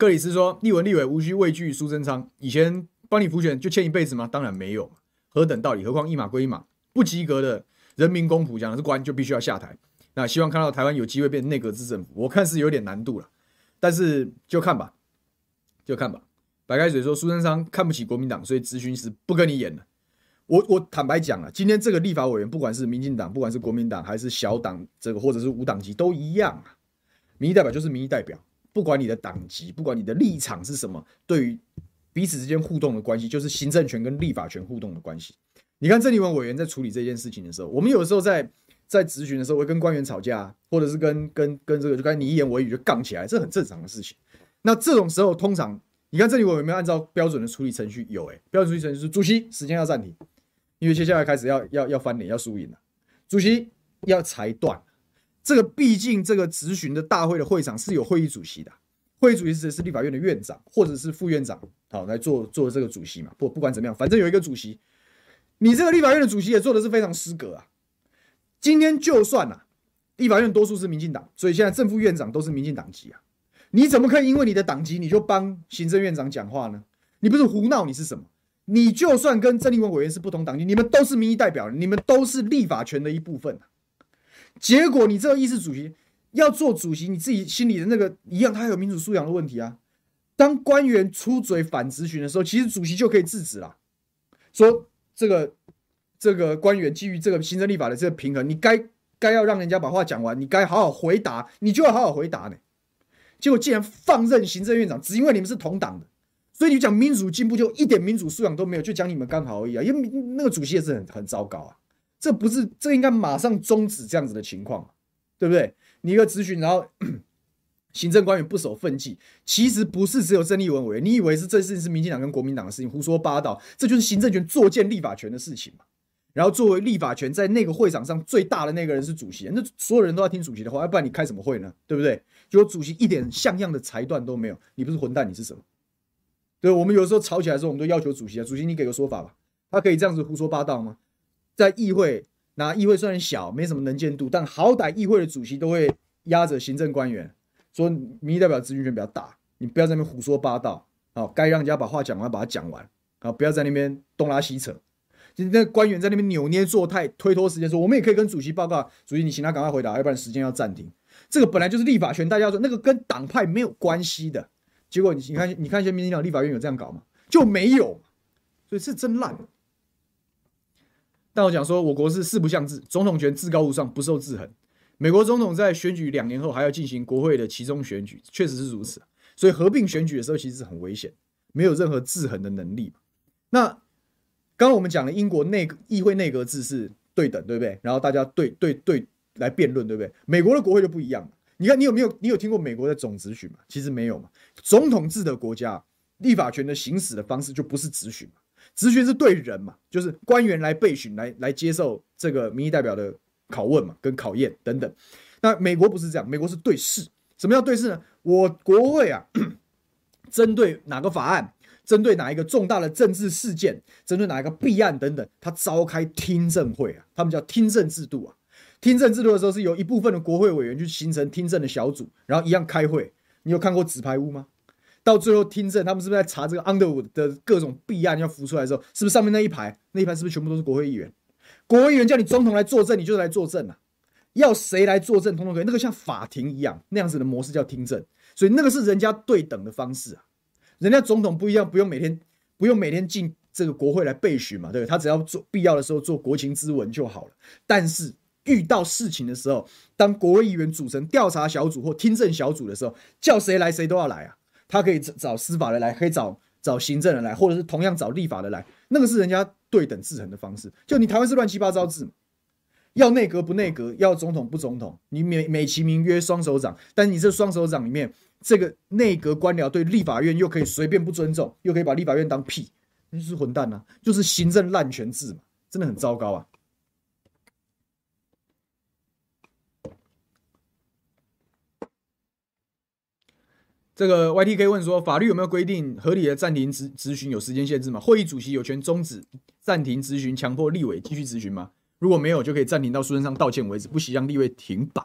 克里斯说：“立委立委无需畏惧苏贞昌，以前帮你辅选就欠一辈子吗？当然没有，何等道理？何况一码归一码，不及格的人民公仆讲的是官就必须要下台。那希望看到台湾有机会变成内阁制政府，我看是有点难度了，但是就看吧，就看吧。白开水说苏贞昌看不起国民党，所以咨询时不跟你演了。”我我坦白讲啊，今天这个立法委员，不管是民进党，不管是国民党，还是小党，这个或者是无党籍，都一样啊。民意代表就是民意代表，不管你的党籍，不管你的立场是什么，对于彼此之间互动的关系，就是行政权跟立法权互动的关系。你看郑丽文委员在处理这件事情的时候，我们有时候在在质询的时候会跟官员吵架，或者是跟跟跟这个就跟你一言我一语就杠起来，这很正常的事情。那这种时候，通常你看郑丽文有没有按照标准的处理程序？有诶、标准处理程序是主席时间要暂停。因为接下来开始要要要翻脸要输赢了，主席要裁断，这个毕竟这个质询的大会的会场是有会议主席的，会议主席是是立法院的院长或者是副院长，好来做做这个主席嘛。不不管怎么样，反正有一个主席，你这个立法院的主席也做的是非常失格啊。今天就算啊，立法院多数是民进党，所以现在正副院长都是民进党籍啊，你怎么可以因为你的党籍你就帮行政院长讲话呢？你不是胡闹，你是什么？你就算跟郑丽文委员是不同党籍，你们都是民意代表，你们都是立法权的一部分。结果你这个议事主席要做主席，你自己心里的那个一样，他有民主素养的问题啊。当官员出嘴反咨询的时候，其实主席就可以制止了，说这个这个官员基于这个行政立法的这个平衡，你该该要让人家把话讲完，你该好好回答，你就要好好回答呢。结果竟然放任行政院长，只因为你们是同党的。所以你讲民主进步就一点民主素养都没有，就讲你们刚好而已啊！因为那个主席也是很很糟糕啊，这不是这应该马上终止这样子的情况，对不对？你一个咨询，然后 [coughs] 行政官员不守分际，其实不是只有郑丽文委员，你以为是这事情是民进党跟国民党的事情，胡说八道，这就是行政权作践立法权的事情嘛。然后作为立法权在那个会场上最大的那个人是主席，那所有人都要听主席的话，要不然你开什么会呢？对不对？结果主席一点像样的裁断都没有，你不是混蛋，你是什么？对，我们有时候吵起来的时候，我们都要求主席啊，主席你给个说法吧。他可以这样子胡说八道吗？在议会，那议会虽然小，没什么能见度，但好歹议会的主席都会压着行政官员，说民意代表咨询权比较大，你不要在那边胡说八道好，该让人家把话讲完，把它讲完啊，不要在那边东拉西扯。就那官员在那边扭捏作态，推脱时间，说我们也可以跟主席报告，主席你请他赶快回答，要不然时间要暂停。这个本来就是立法权，大家说那个跟党派没有关系的。结果你你看你看一些民进党立法院有这样搞吗？就没有，所以是真烂。但我讲说，我国是四不像制，总统权至高无上，不受制衡。美国总统在选举两年后还要进行国会的其中选举，确实是如此。所以合并选举的时候其实是很危险，没有任何制衡的能力。那刚刚我们讲了英国内议会内阁制是对等，对不对？然后大家对对对来辩论，对不对？美国的国会就不一样。你看，你有没有你有听过美国的总执询吗？其实没有嘛。总统制的国家，立法权的行使的方式就不是执询嘛。质询是对人嘛，就是官员来备询，来来接受这个民意代表的拷问嘛，跟考验等等。那美国不是这样，美国是对事。什么叫对事呢？我国会啊，[clears throat] 针对哪个法案，针对哪一个重大的政治事件，针对哪一个弊案等等，他召开听证会啊，他们叫听证制度啊。听证制度的时候，是由一部分的国会委员去形成听证的小组，然后一样开会。你有看过纸牌屋吗？到最后听证，他们是不是在查这个 Underwood 的各种弊案要浮出来的时候，是不是上面那一排那一排是不是全部都是国会议员？国会议员叫你总统来作证，你就来作证啊。要谁来作证，通通可以。那个像法庭一样那样子的模式叫听证，所以那个是人家对等的方式啊。人家总统不一样，不用每天不用每天进这个国会来备询嘛，对？他只要做必要的时候做国情咨文就好了。但是遇到事情的时候，当国会议员组成调查小组或听证小组的时候，叫谁来谁都要来啊。他可以找司法的来，可以找找行政的来，或者是同样找立法的来。那个是人家对等制衡的方式。就你台湾是乱七八糟制嘛，要内阁不内阁，要总统不总统，你美美其名曰双手掌，但你这双手掌里面，这个内阁官僚对立法院又可以随便不尊重，又可以把立法院当屁，那就是混蛋啊，就是行政滥权制嘛，真的很糟糕啊。这个 YTK 问说，法律有没有规定合理的暂停质质询有时间限制吗？会议主席有权终止暂停质询，强迫立委继续质询吗？如果没有，就可以暂停到苏贞昌道歉为止，不惜让立委停摆。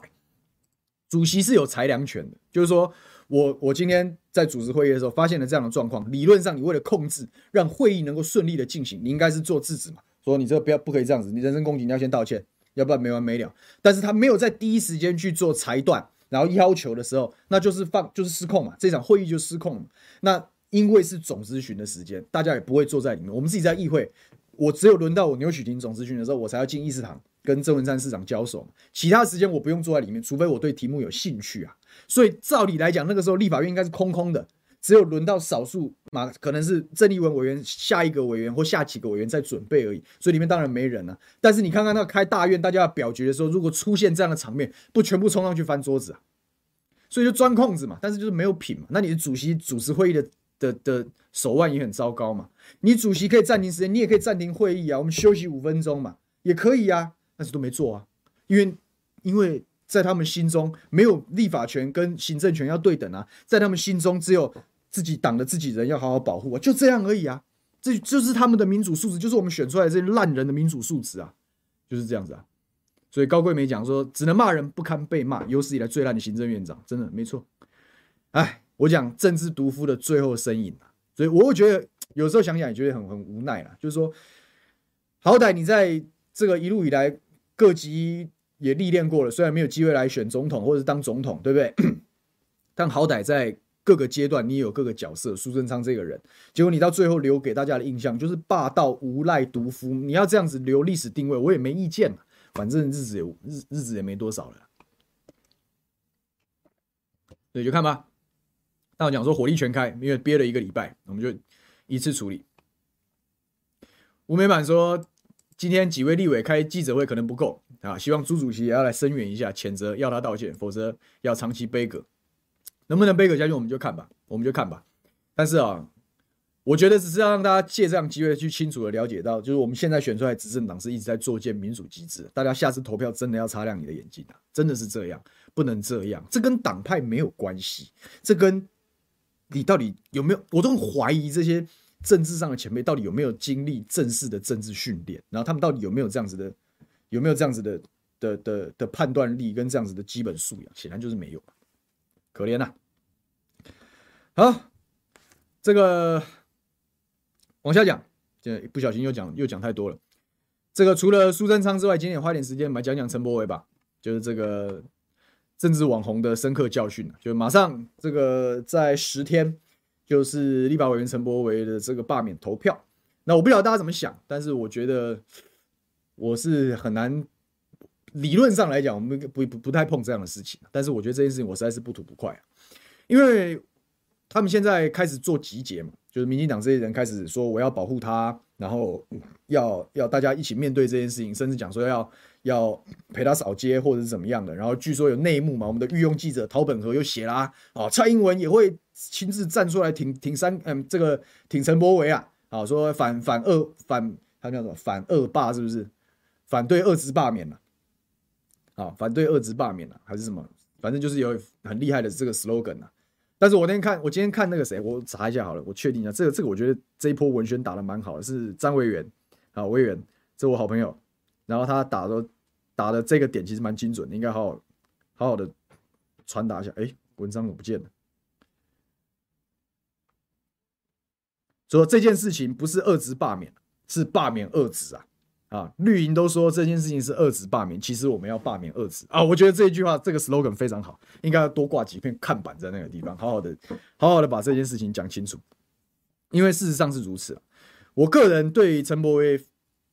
主席是有裁量权的，就是说我我今天在主持会议的时候发现了这样的状况，理论上你为了控制让会议能够顺利的进行，你应该是做制止嘛，说你这个不要不可以这样子，你人身攻击你要先道歉，要不然没完没了。但是他没有在第一时间去做裁断。然后要求的时候，那就是放就是失控嘛，这场会议就失控了。那因为是总咨询的时间，大家也不会坐在里面。我们自己在议会，我只有轮到我牛许婷总咨询的时候，我才要进议事堂跟郑文山市长交手。其他时间我不用坐在里面，除非我对题目有兴趣啊。所以照理来讲，那个时候立法院应该是空空的，只有轮到少数嘛，可能是郑丽文委员下一个委员或下几个委员在准备而已。所以里面当然没人了。但是你看看那个开大院，大家要表决的时候，如果出现这样的场面，不全部冲上去翻桌子啊？所以就钻空子嘛，但是就是没有品嘛。那你的主席主持会议的的的手腕也很糟糕嘛。你主席可以暂停时间，你也可以暂停会议啊，我们休息五分钟嘛，也可以啊。但是都没做啊，因为因为在他们心中没有立法权跟行政权要对等啊，在他们心中只有自己党的自己人要好好保护啊，就这样而已啊。这就是他们的民主素质，就是我们选出来的这些烂人的民主素质啊，就是这样子啊。所以高桂梅讲说，只能骂人不堪被骂，有史以来最烂的行政院长，真的没错。哎，我讲政治毒夫的最后身影啊，所以我会觉得有时候想想也觉得很很无奈啦。就是说，好歹你在这个一路以来各级也历练过了，虽然没有机会来选总统或者是当总统，对不对？但好歹在各个阶段你也有各个角色。苏贞昌这个人，结果你到最后留给大家的印象就是霸道无赖毒夫。你要这样子留历史定位，我也没意见。反正日子也日日子也没多少了，对就看吧。但我讲说火力全开，因为憋了一个礼拜，我们就一次处理。吴美满说，今天几位立委开记者会可能不够啊，希望朱主席也要来声援一下，谴责要他道歉，否则要长期杯葛。能不能杯葛下去，我们就看吧，我们就看吧。但是啊。我觉得只是要让大家借这样机会去清楚的了解到，就是我们现在选出来执政党是一直在作践民主机制。大家下次投票真的要擦亮你的眼睛啊！真的是这样，不能这样。这跟党派没有关系，这跟你到底有没有，我都很怀疑这些政治上的前辈到底有没有经历正式的政治训练，然后他们到底有没有这样子的，有没有这样子的的的的判断力跟这样子的基本素养？显然就是没有，可怜呐。好，这个。往下讲，这不小心又讲又讲太多了。这个除了苏贞昌之外，今天也花点时间来讲讲陈柏惟吧，就是这个政治网红的深刻教训。就马上这个在十天，就是立法委员陈柏惟的这个罢免投票。那我不知道大家怎么想，但是我觉得我是很难。理论上来讲，我们不不不太碰这样的事情。但是我觉得这件事情我实在是不吐不快，因为他们现在开始做集结嘛。就是民进党这些人开始说我要保护他，然后要要大家一起面对这件事情，甚至讲说要要陪他扫街或者是怎么样的。然后据说有内幕嘛，我们的御用记者陶本和又写啦，啊，蔡英文也会亲自站出来挺挺三嗯这个挺陈柏惟啊，啊说反反二反他叫什么反二霸是不是？反对二职罢免了，啊反对二职罢免了还是什么？反正就是有很厉害的这个 slogan 啊。但是我那天看，我今天看那个谁，我查一下好了，我确定一下，这个这个我觉得这一波文宣打的蛮好的，是张维元啊，维元，这我好朋友，然后他打的打的这个点其实蛮精准的，应该好好好好的传达一下。哎，文章我不见了，说这件事情不是二职罢免，是罢免二职啊。啊，绿营都说这件事情是二职罢免，其实我们要罢免二职啊！我觉得这一句话，这个 slogan 非常好，应该要多挂几片看板在那个地方，好好的，好好的把这件事情讲清楚。因为事实上是如此，我个人对陈伯威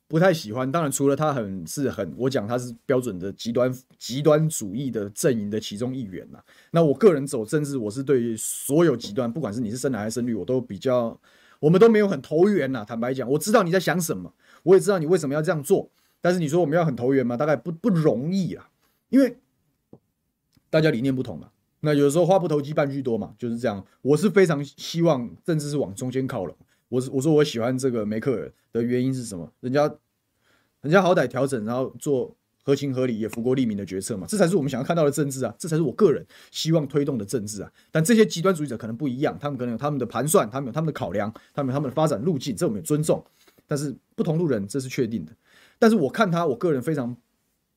不太喜欢，当然除了他很是很，我讲他是标准的极端极端主义的阵营的其中一员呐。那我个人走政治，我是对于所有极端，不管是你是深蓝还是深绿，我都比较，我们都没有很投缘呐。坦白讲，我知道你在想什么。我也知道你为什么要这样做，但是你说我们要很投缘吗？大概不不容易啊，因为大家理念不同嘛。那有的时候话不投机半句多嘛，就是这样。我是非常希望政治是往中间靠拢。我是我说我喜欢这个梅克尔的原因是什么？人家人家好歹调整，然后做合情合理也福国利民的决策嘛，这才是我们想要看到的政治啊，这才是我个人希望推动的政治啊。但这些极端主义者可能不一样，他们可能有他们的盘算，他们有他们的考量，他们有他们的发展路径，这我们也尊重。但是不同路人，这是确定的。但是我看他，我个人非常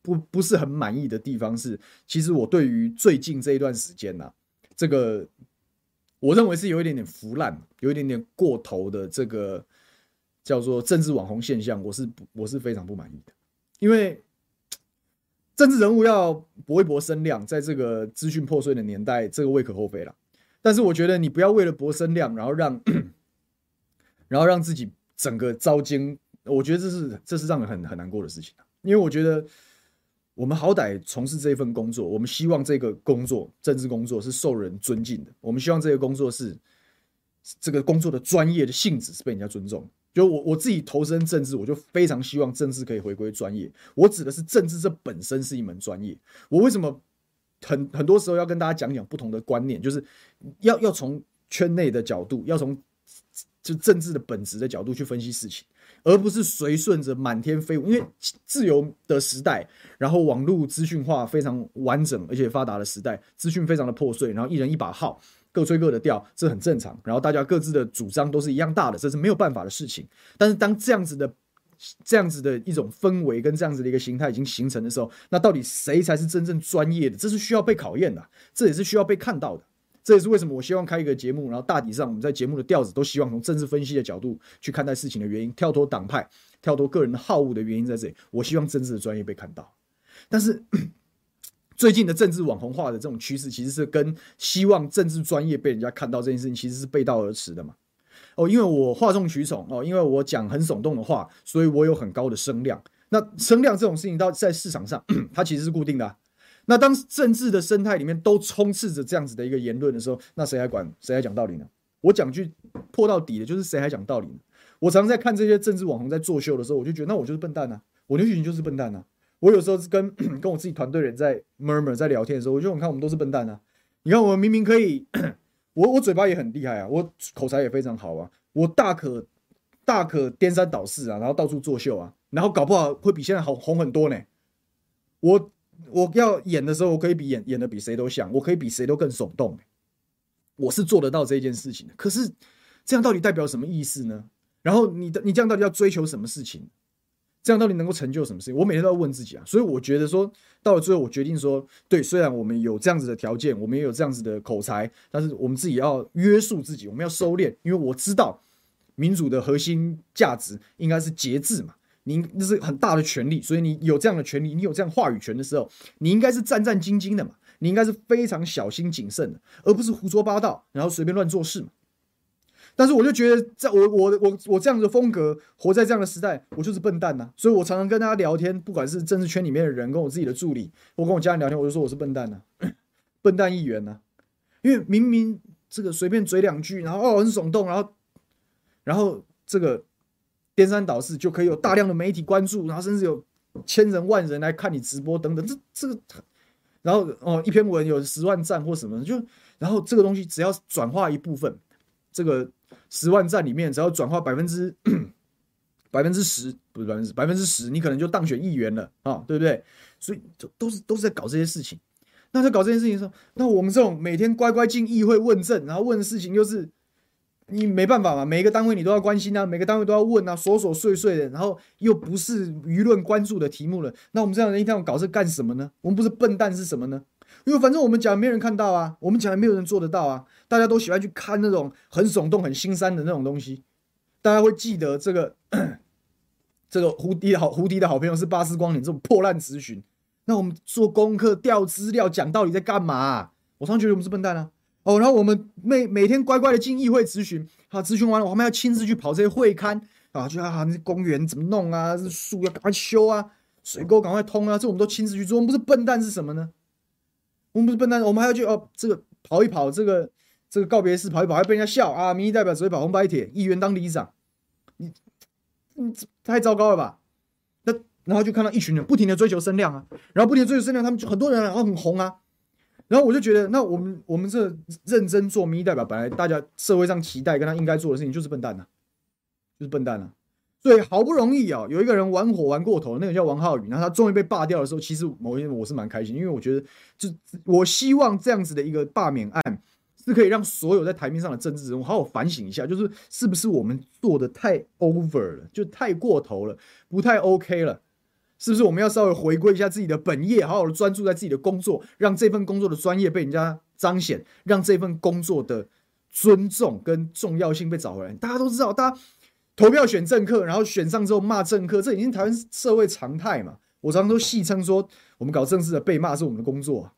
不不是很满意的地方是，其实我对于最近这一段时间呐、啊，这个我认为是有一点点腐烂，有一点点过头的这个叫做政治网红现象，我是我是非常不满意的。因为政治人物要搏一搏声量，在这个资讯破碎的年代，这个无可厚非了。但是我觉得你不要为了搏声量，然后让 [coughs] 然后让自己。整个遭惊，我觉得这是这是让人很很难过的事情，因为我觉得我们好歹从事这一份工作，我们希望这个工作政治工作是受人尊敬的，我们希望这个工作是这个工作的专业的性质是被人家尊重。就我我自己投身政治，我就非常希望政治可以回归专业。我指的是政治这本身是一门专业。我为什么很很多时候要跟大家讲讲不同的观念，就是要要从圈内的角度，要从。就政治的本质的角度去分析事情，而不是随顺着满天飞舞。因为自由的时代，然后网络资讯化非常完整而且发达的时代，资讯非常的破碎，然后一人一把号，各吹各的调，这很正常。然后大家各自的主张都是一样大的，这是没有办法的事情。但是当这样子的、这样子的一种氛围跟这样子的一个形态已经形成的时候，那到底谁才是真正专业的？这是需要被考验的，这也是需要被看到的。这也是为什么我希望开一个节目，然后大体上我们在节目的调子都希望从政治分析的角度去看待事情的原因，跳脱党派、跳脱个人的好恶的原因在这里。我希望政治的专业被看到，但是最近的政治网红化的这种趋势，其实是跟希望政治专业被人家看到这件事情其实是背道而驰的嘛。哦，因为我哗众取宠哦，因为我讲很耸动的话，所以我有很高的声量。那声量这种事情到在市场上，[clears throat] 它其实是固定的。那当政治的生态里面都充斥着这样子的一个言论的时候，那谁还管谁还讲道理呢？我讲句破到底的，就是谁还讲道理呢？我常在看这些政治网红在作秀的时候，我就觉得那我就是笨蛋呐，我刘许婷就是笨蛋呐。我有时候跟 [coughs] 跟我自己团队人在 murmur 在聊天的时候，我就我看我们都是笨蛋呐。你看我们明明可以，[coughs] 我我嘴巴也很厉害啊，我口才也非常好啊，我大可大可颠三倒四啊，然后到处作秀啊，然后搞不好会比现在好红很多呢。我。我要演的时候，我可以比演演的比谁都像，我可以比谁都更耸动，我是做得到这件事情的。可是这样到底代表什么意思呢？然后你的你这样到底要追求什么事情？这样到底能够成就什么事情？我每天都要问自己啊。所以我觉得说，到了最后，我决定说，对，虽然我们有这样子的条件，我们也有这样子的口才，但是我们自己要约束自己，我们要收敛，因为我知道民主的核心价值应该是节制嘛。你那是很大的权利，所以你有这样的权利，你有这样话语权的时候，你应该是战战兢兢的嘛，你应该是非常小心谨慎的，而不是胡说八道，然后随便乱做事嘛。但是我就觉得，在我我我我这样的风格，活在这样的时代，我就是笨蛋呐。所以我常常跟大家聊天，不管是政治圈里面的人，跟我自己的助理，我跟我家人聊天，我就说我是笨蛋呐，笨蛋议员呐，因为明明这个随便嘴两句，然后哦很耸动，然后然后这个。颠三倒四就可以有大量的媒体关注，然后甚至有千人万人来看你直播等等，这这个，然后哦一篇文有十万赞或什么，就然后这个东西只要转化一部分，这个十万赞里面只要转化百分之百分之十，不是百分之百分之十，你可能就当选议员了啊，对不对？所以都都是都是在搞这些事情。那在搞这件事情的时候，那我们这种每天乖乖进议会问政，然后问的事情又是你没办法嘛，每个单位你都要关心啊，每个单位都要问啊，琐琐碎碎的，然后又不是舆论关注的题目了。那我们这样的人一天要搞这干什么呢？我们不是笨蛋是什么呢？因为反正我们讲没人看到啊，我们讲没有人做得到啊。大家都喜欢去看那种很耸动、很心酸的那种东西。大家会记得这个 [clears throat] 这个胡迪好胡迪的好朋友是巴斯光年这种破烂咨询。那我们做功课、调资料、讲道理在干嘛？我常常觉得我们是笨蛋啊！哦，然后我们每每天乖乖的进议会咨询，好，咨询完了，我们要亲自去跑这些会勘啊，就啊，那些公园怎么弄啊？这树要赶快修啊，水沟赶快通啊，这我们都亲自去做。我们不是笨蛋是什么呢？我们不是笨蛋，我们还要去哦，这个跑一跑，这个这个告别式跑一跑，还被人家笑啊！民意代表只会跑红白帖，议员当里长，你你太糟糕了吧？那然后就看到一群人不停的追求声量啊，然后不停的追求声量，他们就很多人然后很红啊，然后我就觉得，那我们我们这认真做民意代表，本来大家社会上期待跟他应该做的事情就是笨蛋呐、就是笨蛋呐、所以好不容易啊，有一个人玩火玩过头，那个叫王浩宇，然后他终于被罢掉的时候，其实某一天我是蛮开心，因为我觉得，就我希望这样子的一个罢免案是可以让所有在台面上的政治人物好好反省一下，就是是不是我们做的太 over 了，就太过头了，不太 OK 了。是不是我们要稍微回归一下自己的本业，好好的专注在自己的工作，让这份工作的专业被人家彰显，让这份工作的尊重跟重要性被找回来？大家都知道，大家投票选政客，然后选上之后骂政客，这已经台湾社会常态嘛。我常常都戏称说，我们搞政治的被骂是我们的工作。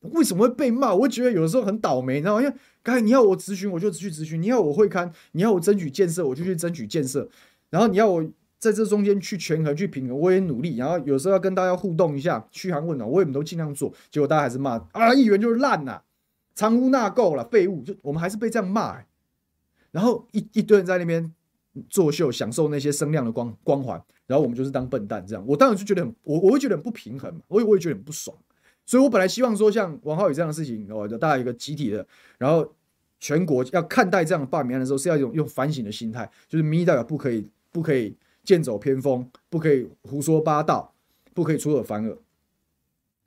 为什么会被骂？我觉得有的时候很倒霉，你知道吗？因为刚才你要我咨询，我就去咨询；你要我会勘，你要我争取建设，我就去争取建设。然后你要我。在这中间去权衡、去平衡，我也努力。然后有时候要跟大家互动一下，嘘寒问暖，我也都尽量做。结果大家还是骂啊，议员就是烂呐，藏污纳垢了，废物。就我们还是被这样骂、然后一一堆人在那边作秀，享受那些声量的光光环。然后我们就是当笨蛋这样。我当然就觉得很，我我会觉得很不平衡嘛，我也我也觉得很不爽。所以我本来希望说，像王浩宇这样的事情，哦，大家一个集体的，然后全国要看待这样的罢免案的时候，是要用用反省的心态，就是民意代表不可以不可以。剑走偏锋，不可以胡说八道，不可以出尔反尔，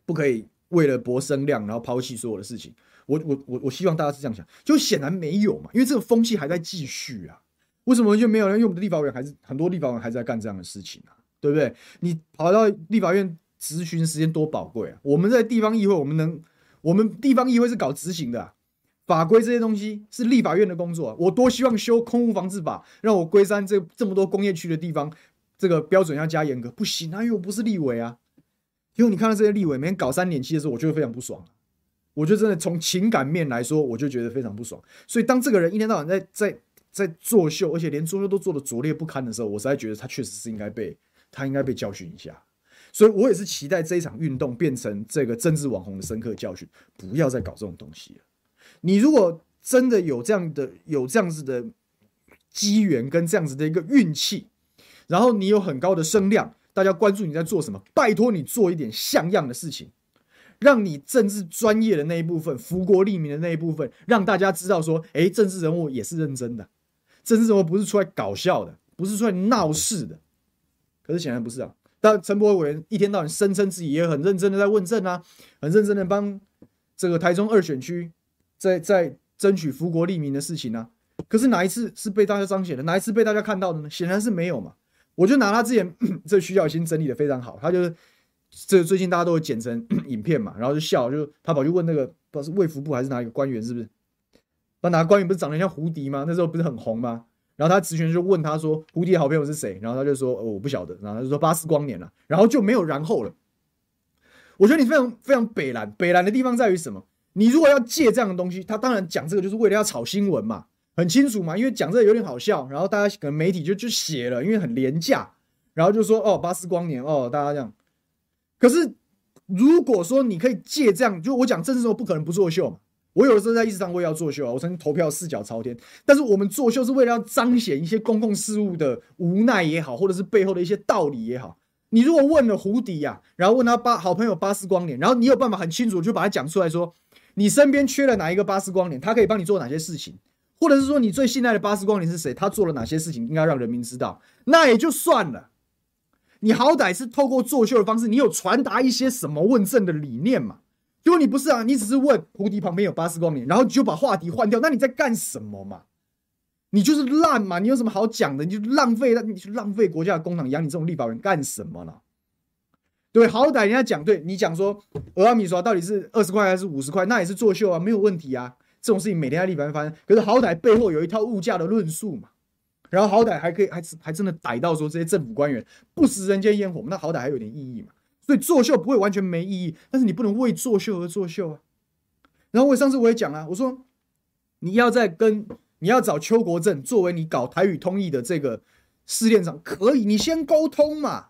不可以为了博声量，然后抛弃所有的事情。我我我我希望大家是这样想，就显然没有嘛，因为这个风气还在继续啊。为什么就没有人？因为我们的立法委员还是很多立法委员还在干这样的事情啊，对不对？你跑到立法院质询时间多宝贵啊！我们在地方议会，我们能，我们地方议会是搞执行的。法规这些东西是立法院的工作，我多希望修空屋防治法，让我龟山这这么多工业区的地方，这个标准要加严格，不行啊，因为我不是立委啊。因为你看到这些立委每天搞三点七的时候，我就会非常不爽。我就真的从情感面来说，我就觉得非常不爽。所以当这个人一天到晚在在在作秀，而且连作秀都做的拙劣不堪的时候，我实在觉得他确实是应该被他应该被教训一下。所以我也是期待这一场运动变成这个政治网红的深刻教训，不要再搞这种东西了。你如果真的有这样的有这样子的机缘跟这样子的一个运气，然后你有很高的声量，大家关注你在做什么，拜托你做一点像样的事情，让你政治专业的那一部分、福国利民的那一部分，让大家知道说，哎，政治人物也是认真的，政治人物不是出来搞笑的，不是出来闹事的。可是显然不是啊，但陈伯伟委员一天到晚声称自己也很认真的在问政啊，很认真的帮这个台中二选区。在在争取福国利民的事情呢、啊，可是哪一次是被大家彰显的？哪一次被大家看到的呢？显然是没有嘛。我就拿他之前 [coughs] 这徐小新整理的非常好，他就是这最近大家都会剪成 [coughs] 影片嘛，然后就笑，就他跑去问那个不知道是卫福部还是哪一个官员，是不是？那哪个官员不是长得像胡迪吗？那时候不是很红吗？然后他职权就问他说胡迪好朋友是谁？然后他就说、哦、我不晓得，然后他就说巴斯光年了，然后就没有然后了。我觉得你非常非常北蓝，北蓝的地方在于什么？你如果要借这样的东西，他当然讲这个就是为了要炒新闻嘛，很清楚嘛，因为讲这个有点好笑，然后大家可能媒体就就写了，因为很廉价，然后就说哦巴斯光年哦，大家这样。可是如果说你可以借这样，就我讲政治时候不可能不作秀嘛，我有的时候在议事堂我也要作秀啊，我曾经投票四脚朝天，但是我们作秀是为了要彰显一些公共事务的无奈也好，或者是背后的一些道理也好，你如果问了胡迪呀、啊，然后问他巴好朋友巴斯光年，然后你有办法很清楚就把他讲出来说，你身边缺了哪一个巴斯光年，他可以帮你做哪些事情，或者是说你最信赖的巴斯光年是谁，他做了哪些事情，应该让人民知道，那也就算了。你好歹是透过作秀的方式，你有传达一些什么问政的理念嘛？结果你不是啊，你只是问胡迪旁边有巴斯光年，然后就把话题换掉，那你在干什么嘛？你就是烂嘛？你有什么好讲的？你就浪费，你去浪费国家的公帑养你这种立法人干什么呢？对，好歹人家讲，对你讲说，俄阿米刷到底是二十块还是五十块，那也是作秀啊，没有问题啊。这种事情每天在立法院发生，可是好歹背后有一套物价的论述嘛。然后好歹还可以，还还真的逮到说这些政府官员不食人间烟火，那好歹还有点意义嘛。所以作秀不会完全没意义，但是你不能为作秀而作秀啊。然后我上次我也讲啊，我说你要在跟你要找邱国正作为你搞台语通译的这个试炼场，可以，你先沟通嘛，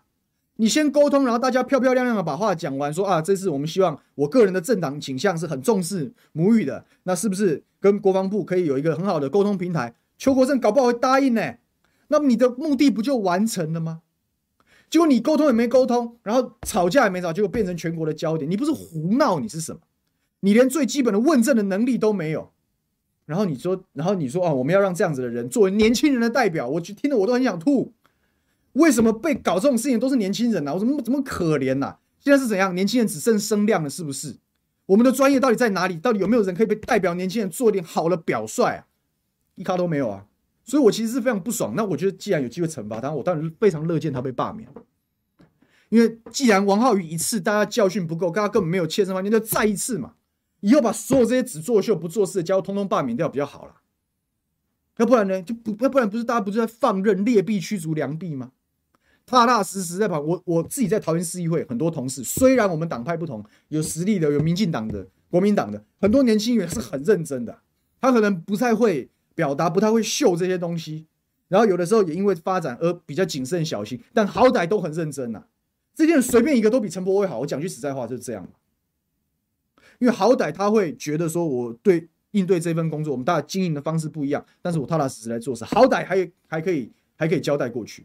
你先沟通，然后大家漂漂亮亮的把话讲完，说啊，这次我们希望我个人的政党倾向是很重视母语的，那是不是跟国防部可以有一个很好的沟通平台？邱国正搞不好会答应呢，那么你的目的不就完成了吗？结果你沟通也没沟通，然后吵架也没吵，结果变成全国的焦点。你不是胡闹，你是什么？你连最基本的问政的能力都没有。然后你说，然后你说啊，我们要让这样子的人作为年轻人的代表，我就听得我都很想吐。为什么被搞这种事情都是年轻人呢、啊？我怎么怎么可怜呐、现在是怎样？年轻人只剩声量了，是不是？我们的专业到底在哪里？到底有没有人可以被代表年轻人做一点好的表率啊？一咖都没有啊！所以我其实是非常不爽。那我觉得，既然有机会惩罚他，我当然非常乐见他被罢免。因为既然王浩宇一次大家教训不够，大家根本没有切身发现，就再一次嘛。以后把所有这些只作秀不做事的家伙通通罢免掉比较好了。要不然呢？就不要不然不是大家不是在放任劣币驱逐良币吗？踏踏实实在跑。我我自己在桃园市议会，很多同事虽然我们党派不同，有实力的，有民进党的、国民党的，很多年轻人是很认真的。他可能不太会。表达不太会秀这些东西，然后有的时候也因为发展而比较谨慎小心，但好歹都很认真呐、这些人随便一个都比陈伯威好。我讲句实在话就是这样，因为好歹他会觉得说，我对应对这份工作，我们大家经营的方式不一样，但是我踏踏实实来做事，好歹还还可以还可以交代过去。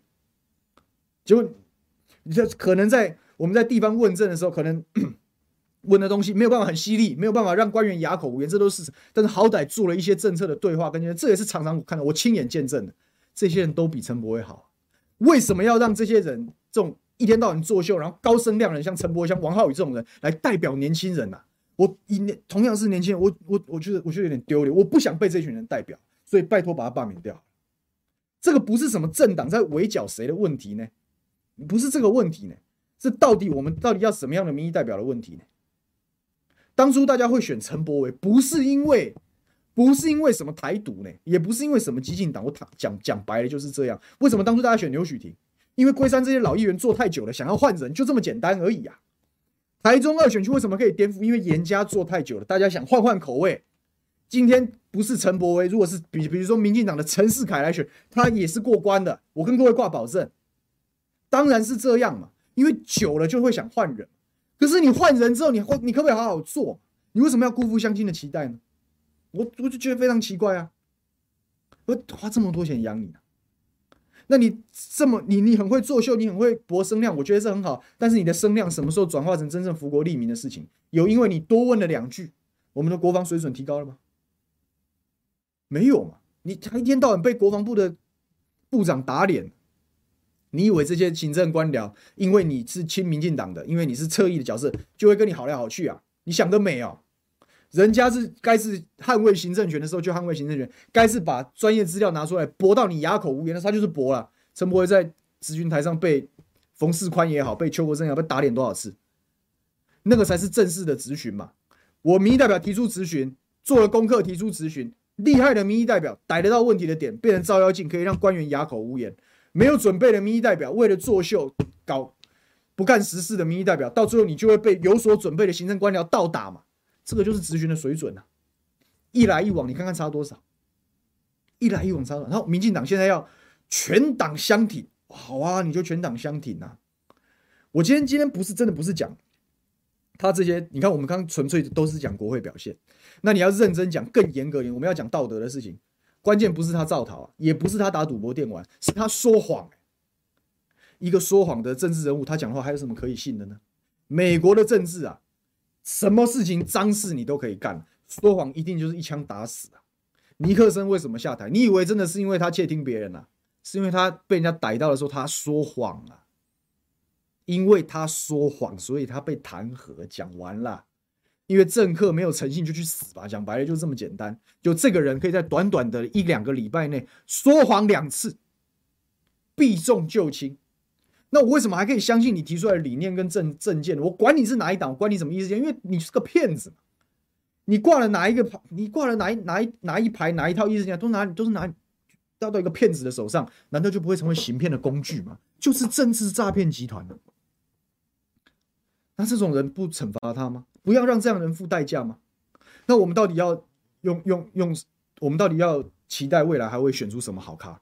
结果你这可能在我们在地方问政的时候，可能。[clears throat] 问的东西没有办法很犀利，没有办法让官员哑口无言，这都是。但是好歹做了一些政策的对话跟，跟这也是常常我看到，我亲眼见证的。这些人都比陈柏威好，为什么要让这些人这种一天到晚作秀，然后高声亮人，像陈柏惟、像王浩宇这种人来代表年轻人呐、啊？我一年同样是年轻人，我我我觉得我觉得有点丢脸，我不想被这群人代表，所以拜托把他罢免掉。这个不是什么政党在围剿谁的问题呢？不是这个问题呢？是到底我们到底要什么样的民意代表的问题呢？当初大家会选陈柏惟，不是因为，不是因为什么台独呢，也不是因为什么激进党。我讲讲白了就是这样。为什么当初大家选刘许婷？因为龟山这些老议员做太久了，想要换人，就这么简单而已啊。台中二选区为什么可以颠覆？因为严家做太久了，大家想换换口味。今天不是陈柏惟，如果是比比如说民进党的陈世凯来选，他也是过关的。我跟各位挂保证，当然是这样嘛。因为久了就会想换人。可是你换人之后，你会你可不可以好好做？你为什么要辜负乡亲的期待呢？我我就觉得非常奇怪啊！我花这么多钱养你，那你这么你你很会作秀，你很会博声量，我觉得是很好。但是你的声量什么时候转化成真正福国利民的事情？有因为你多问了两句，我们的国防水准提高了吗？没有嘛！你一天到晚被国防部的部长打脸。你以为这些行政官僚，因为你是亲民进党的，因为你是侧翼的角色，就会跟你好来好去啊？你想得美哦！人家是该是捍卫行政权的时候就捍卫行政权，该是把专业资料拿出来驳到你哑口无言的，他就是驳了。陈柏惟在质询台上被冯世宽也好，被邱国正也好，被打脸多少次？那个才是正式的质询嘛！我民意代表提出质询，做了功课提出质询，厉害的民意代表逮得到问题的点，变成照妖镜，可以让官员哑口无言。没有准备的民意代表，为了作秀搞不干实事的民意代表，到最后你就会被有所准备的行政官僚倒打嘛。这个就是质询的水准呐、啊，一来一往，你看看差多少？一来一往差多少？然后民进党现在要全党相挺，好啊，你就全党相挺啊。我今天今天不是真的不是讲他这些，你看我们刚纯粹都是讲国会表现，那你要认真讲更严格一点，我们要讲道德的事情。关键不是他造逃啊，也不是他打赌博电玩，是他说谎。一个说谎的政治人物，他讲话还有什么可以信的呢？美国的政治啊，什么事情脏事你都可以干，说谎一定就是一枪打死啊！尼克森为什么下台？你以为真的是因为他窃听别人啊？是因为他被人家逮到的时候他说谎啊？因为他说谎，所以他被弹劾。讲完了。因为政客没有诚信，就去死吧！讲白了就这么简单。就这个人可以在短短的一两个礼拜内说谎两次，避重就轻。那我为什么还可以相信你提出来的理念跟政政见？我管你是哪一党，我管你什么意思？因为你是个骗子。你挂了哪一个牌？你挂了哪一哪一哪一排哪一套意思？都拿都是拿掉到一个骗子的手上，难道就不会成为行骗的工具吗？就是政治诈骗集团。那这种人不惩罚他吗？不要让这样的人付代价吗？那我们到底要用用用？我们到底要期待未来还会选出什么好咖？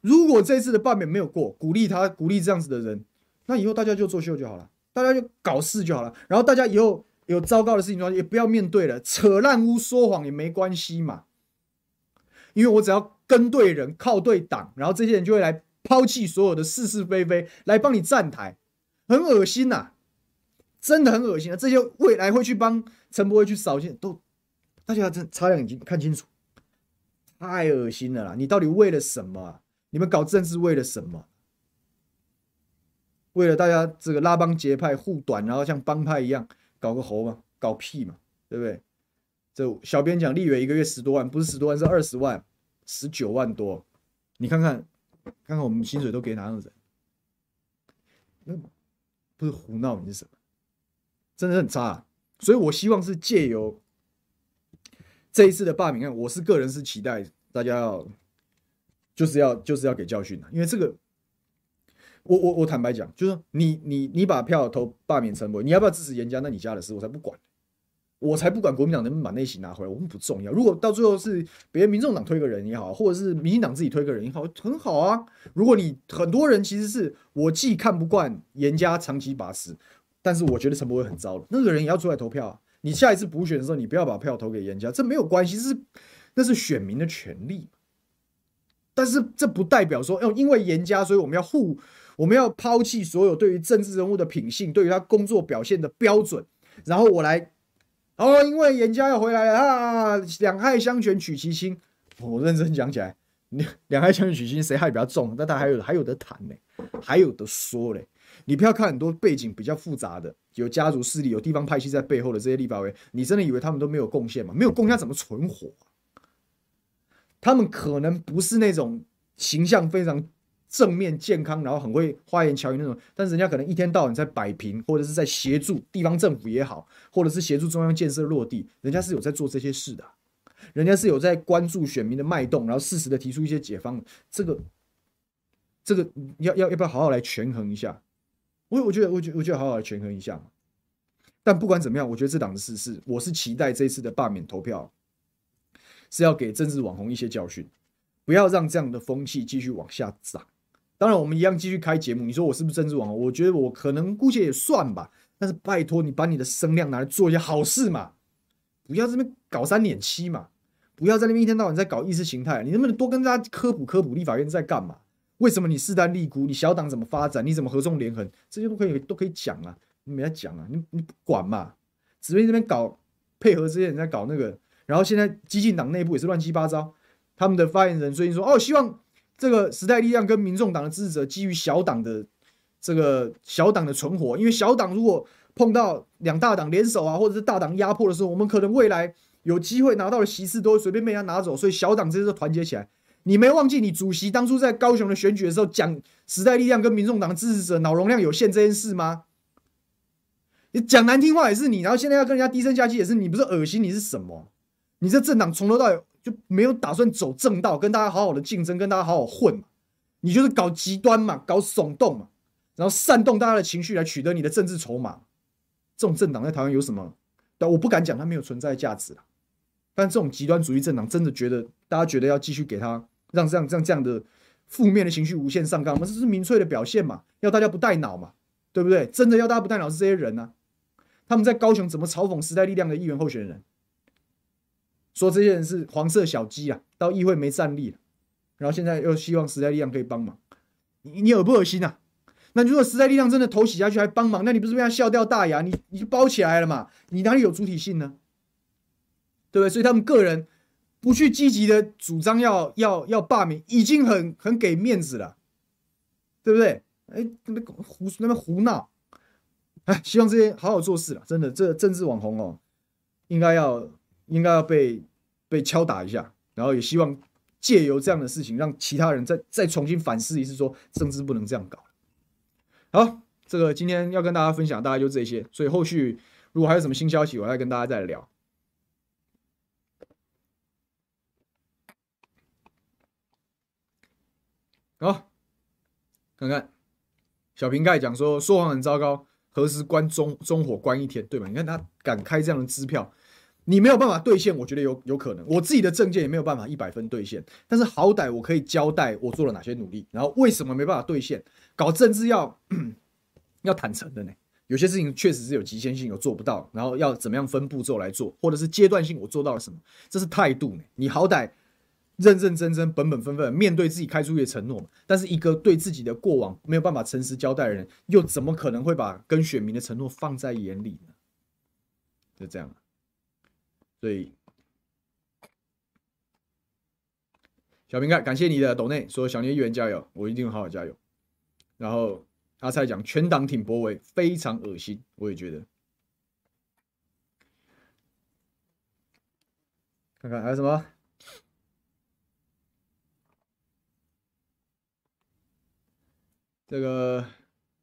如果这次的罢免没有过，鼓励他，鼓励这样子的人，那以后大家就作秀就好了，大家就搞事就好了。然后大家以后有糟糕的事情，也不要面对了，扯烂污说谎也没关系嘛。因为我只要跟对人，靠对党，然后这些人就会来抛弃所有的是是非非，来帮你站台，很恶心呐、真的很恶心啊！这些未来会去帮陈柏惟去扫兴，都大家真擦亮眼睛看清楚，太恶心了啦！你到底为了什么？你们搞政治为了什么？为了大家这个拉帮结派、护短，然后像帮派一样搞个猴嘛，搞屁嘛，对不对？这小编讲立委一个月十多万，不是十多万是二十万，十九万多。你看看，看看我们薪水都给哪样的人？那不是胡闹，你是什么？真的很差啊，所以我希望是借由这一次的罢免案，我是个人是期待大家要就是要就是要给教训的，因为这个我我我坦白讲，就是你你你把票投罢免陈柏，你要不要支持严家？那你家的事我才不管，我才不管国民党能不能把那席拿回来，我们不重要。如果到最后是别民众党推个人也好，或者是民进党自己推个人也好，很好啊。如果你很多人其实是我既看不惯严家长期把持。但是我觉得陈柏惟很糟了，那个人也要出来投票啊！你下一次补选的时候，你不要把票投给严家，这没有关系，是那是选民的权利。但是这不代表说，哦，因为严家，所以我们要护，我们要抛弃所有对于政治人物的品性，对于他工作表现的标准，然后我来，哦，因为严家要回来了啊，两害相权取其轻。我认真讲起来，两害相权取其轻，谁害比较重？那他还有还有得谈呢，还有得说嘞。你不要看很多背景比较复杂的，有家族势力、有地方派系在背后的这些立法委，你真的以为他们都没有贡献吗？没有贡献怎么存活？他们可能不是那种形象非常正面、健康，然后很会花言巧语那种，但是人家可能一天到晚在摆平，或者是在协助地方政府也好，或者是协助中央建设落地，人家是有在做这些事的，人家是有在关注选民的脉动，然后适时的提出一些解方。这个，这个要要要不要好好来权衡一下？我我觉得，我觉，我觉得好好权衡一下嘛。但不管怎么样，我觉得这档子事是，我是期待这次的罢免投票是要给政治网红一些教训，不要让这样的风气继续往下涨。当然，我们一样继续开节目。你说我是不是政治网红？我觉得我可能姑且也算吧。但是拜托你把你的声量拿来做一些好事嘛，不要这边搞三点七嘛，不要在那边一天到晚在搞意识形态。你能不能多跟大家科普科普立法院在干嘛？为什么你势单力孤？你小党怎么发展？你怎么合纵连横？这些都可以都可以讲啊，你没在讲啊，你你不管嘛？只为这边搞配合这些人在搞那个，然后现在激进党内部也是乱七八糟。他们的发言人最近说，哦，希望这个时代力量跟民众党的支持者基于小党的这个小党的存活，因为小党如果碰到两大党联手啊，或者是大党压迫的时候，我们可能未来有机会拿到的席次都会随便被人家拿走，所以小党这些都团结起来。你没忘记你主席当初在高雄的选举的时候讲时代力量跟民众党支持者脑容量有限这件事吗？你讲难听话也是你，然后现在要跟人家低声下气也是你，不是恶心？你是什么？你这政党从头到尾就没有打算走正道，跟大家好好的竞争，跟大家好好混嘛？你就是搞极端嘛，搞耸动嘛，然后煽动大家的情绪来取得你的政治筹码。这种政党在台湾有什么？但我不敢讲它没有存在价值，但这种极端主义政党真的觉得大家觉得要继续给他。让这样这样这样的负面的情绪无限上纲吗？这是民粹的表现嘛？要大家不带脑嘛？对不对？真的要大家不带脑是这些人呢、啊？他们在高雄怎么嘲讽时代力量的议员候选人？说这些人是黄色小鸡啊，到议会没战力，然后现在又希望时代力量可以帮忙，你你恶不恶心啊？那如果时代力量真的投洗下去还帮忙，那你不是被他笑掉大牙？你你就包起来了嘛？你哪里有主体性呢？对不对？所以他们个人不去积极的主张要要要罢免，已经很很给面子了，对不对？哎，那边胡那边胡闹，哎，希望这些好好做事了。真的，这政治网红哦，应该要应该要被被敲打一下，然后也希望借由这样的事情，让其他人再再重新反思一次，说政治不能这样搞。好，这个今天要跟大家分享，大概就这些。所以后续如果还有什么新消息，我再跟大家再聊。好，看看小瓶盖讲说说谎很糟糕，何时关中中火关一天，对吧？你看他敢开这样的支票，你没有办法兑现，我觉得有有可能。我自己的证件也没有办法一百分兑现，但是好歹我可以交代我做了哪些努力，然后为什么没办法兑现。搞政治要 [clears throat] 要坦诚的呢，有些事情确实是有极限性，有做不到，然后要怎么样分步骤来做，或者是阶段性我做到了什么，这是态度呢。你好歹认认真真、本本分分面对自己开出的承诺，但是一个对自己的过往没有办法诚实交代的人，又怎么可能会把跟选民的承诺放在眼里呢？就这样，所以小瓶盖，感谢你的抖内，说小年议员加油，我一定好好加油。然后阿蔡讲全党挺柏惟，非常恶心，我也觉得。看看还有什么？这个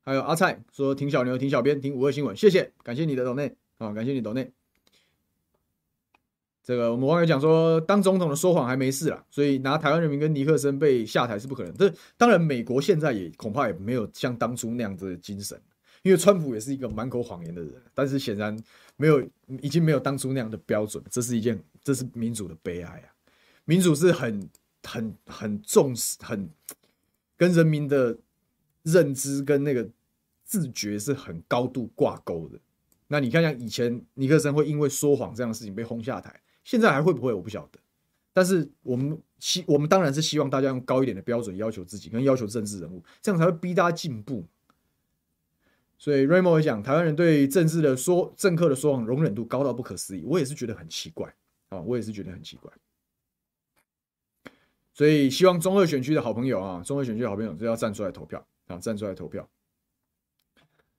还有阿蔡说挺小牛，挺小编，挺五二新闻，谢谢，感谢你的抖内啊，感谢你抖内。这个我们网友讲说，当总统的说谎还没事了，所以拿台湾人民跟尼克森被下台是不可能。这当然，美国现在也恐怕也没有像当初那样子的精神，因为川普也是一个满口谎言的人，但是显然没有，已经没有当初那样的标准。这是一件，这是民主的悲哀啊！民主是很、很、很重视，很跟人民的认知跟那个自觉是很高度挂钩的。那你看，像以前尼克森会因为说谎这样的事情被轰下台。现在还会不会？我不晓得。但是我们希我们当然是希望大家用高一点的标准要求自己，跟要求政治人物，这样才会逼大家进步。所以 Raymo 也讲，台湾人对政治的说政客的说谎容忍度高到不可思议，我也是觉得很奇怪啊，我也是觉得很奇怪。所以希望中二选区的好朋友啊，中二选区的好朋友就要站出来投票啊，站出来投票。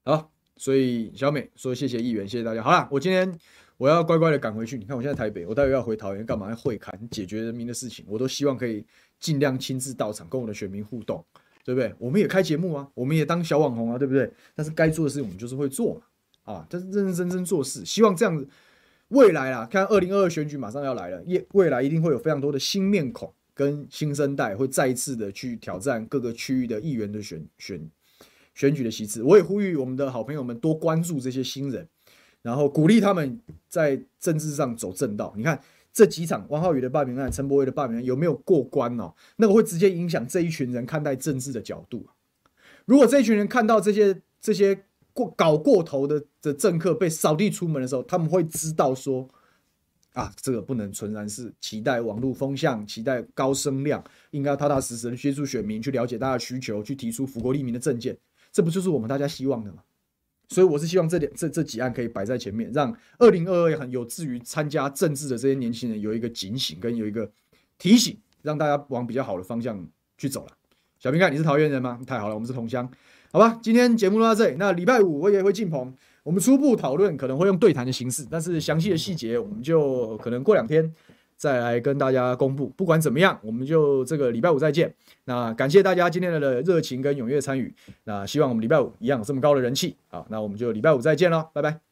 好，所以小美说谢谢议员，谢谢大家。好了，我今天。我要乖乖的赶回去。你看，我现在台北，我待会要回桃园，干嘛要会勘解决人民的事情？我都希望可以尽量亲自到场，跟我的选民互动，对不对？我们也开节目啊，我们也当小网红啊，对不对？但是该做的事情我们就是会做嘛，啊，但是认认真真做事。希望这样子，未来啊，看二零二二选举马上要来了，也未来一定会有非常多的新面孔跟新生代会再一次的去挑战各个区域的议员的选选选举的席次。我也呼吁我们的好朋友们多关注这些新人。然后鼓励他们在政治上走正道。你看这几场王浩宇的罢免案、陈柏惟的罢免案有没有过关哦？那个会直接影响这一群人看待政治的角度。如果这一群人看到这些这些过搞过头的的政客被扫地出门的时候，他们会知道说啊，这个不能纯然是期待网络风向、期待高声量，应该要踏踏实实的接触选民，去了解大家需求，去提出福国利民的政见。这不就是我们大家希望的吗？所以我是希望这点这这几案可以摆在前面，让二零二二很有志于参加政治的这些年轻人有一个警醒跟有一个提醒，让大家往比较好的方向去走了。小瓶盖，你是桃园人吗？太好了，我们是同乡，好吧？今天节目录到这里。那礼拜五我也会进棚，我们初步讨论可能会用对谈的形式，但是详细的细节我们就可能过两天。再来跟大家公布，不管怎么样，我们就这个礼拜五再见。那感谢大家今天的热情跟踊跃参与。那希望我们礼拜五一样有这么高的人气。好，那我们就礼拜五再见喽，拜拜。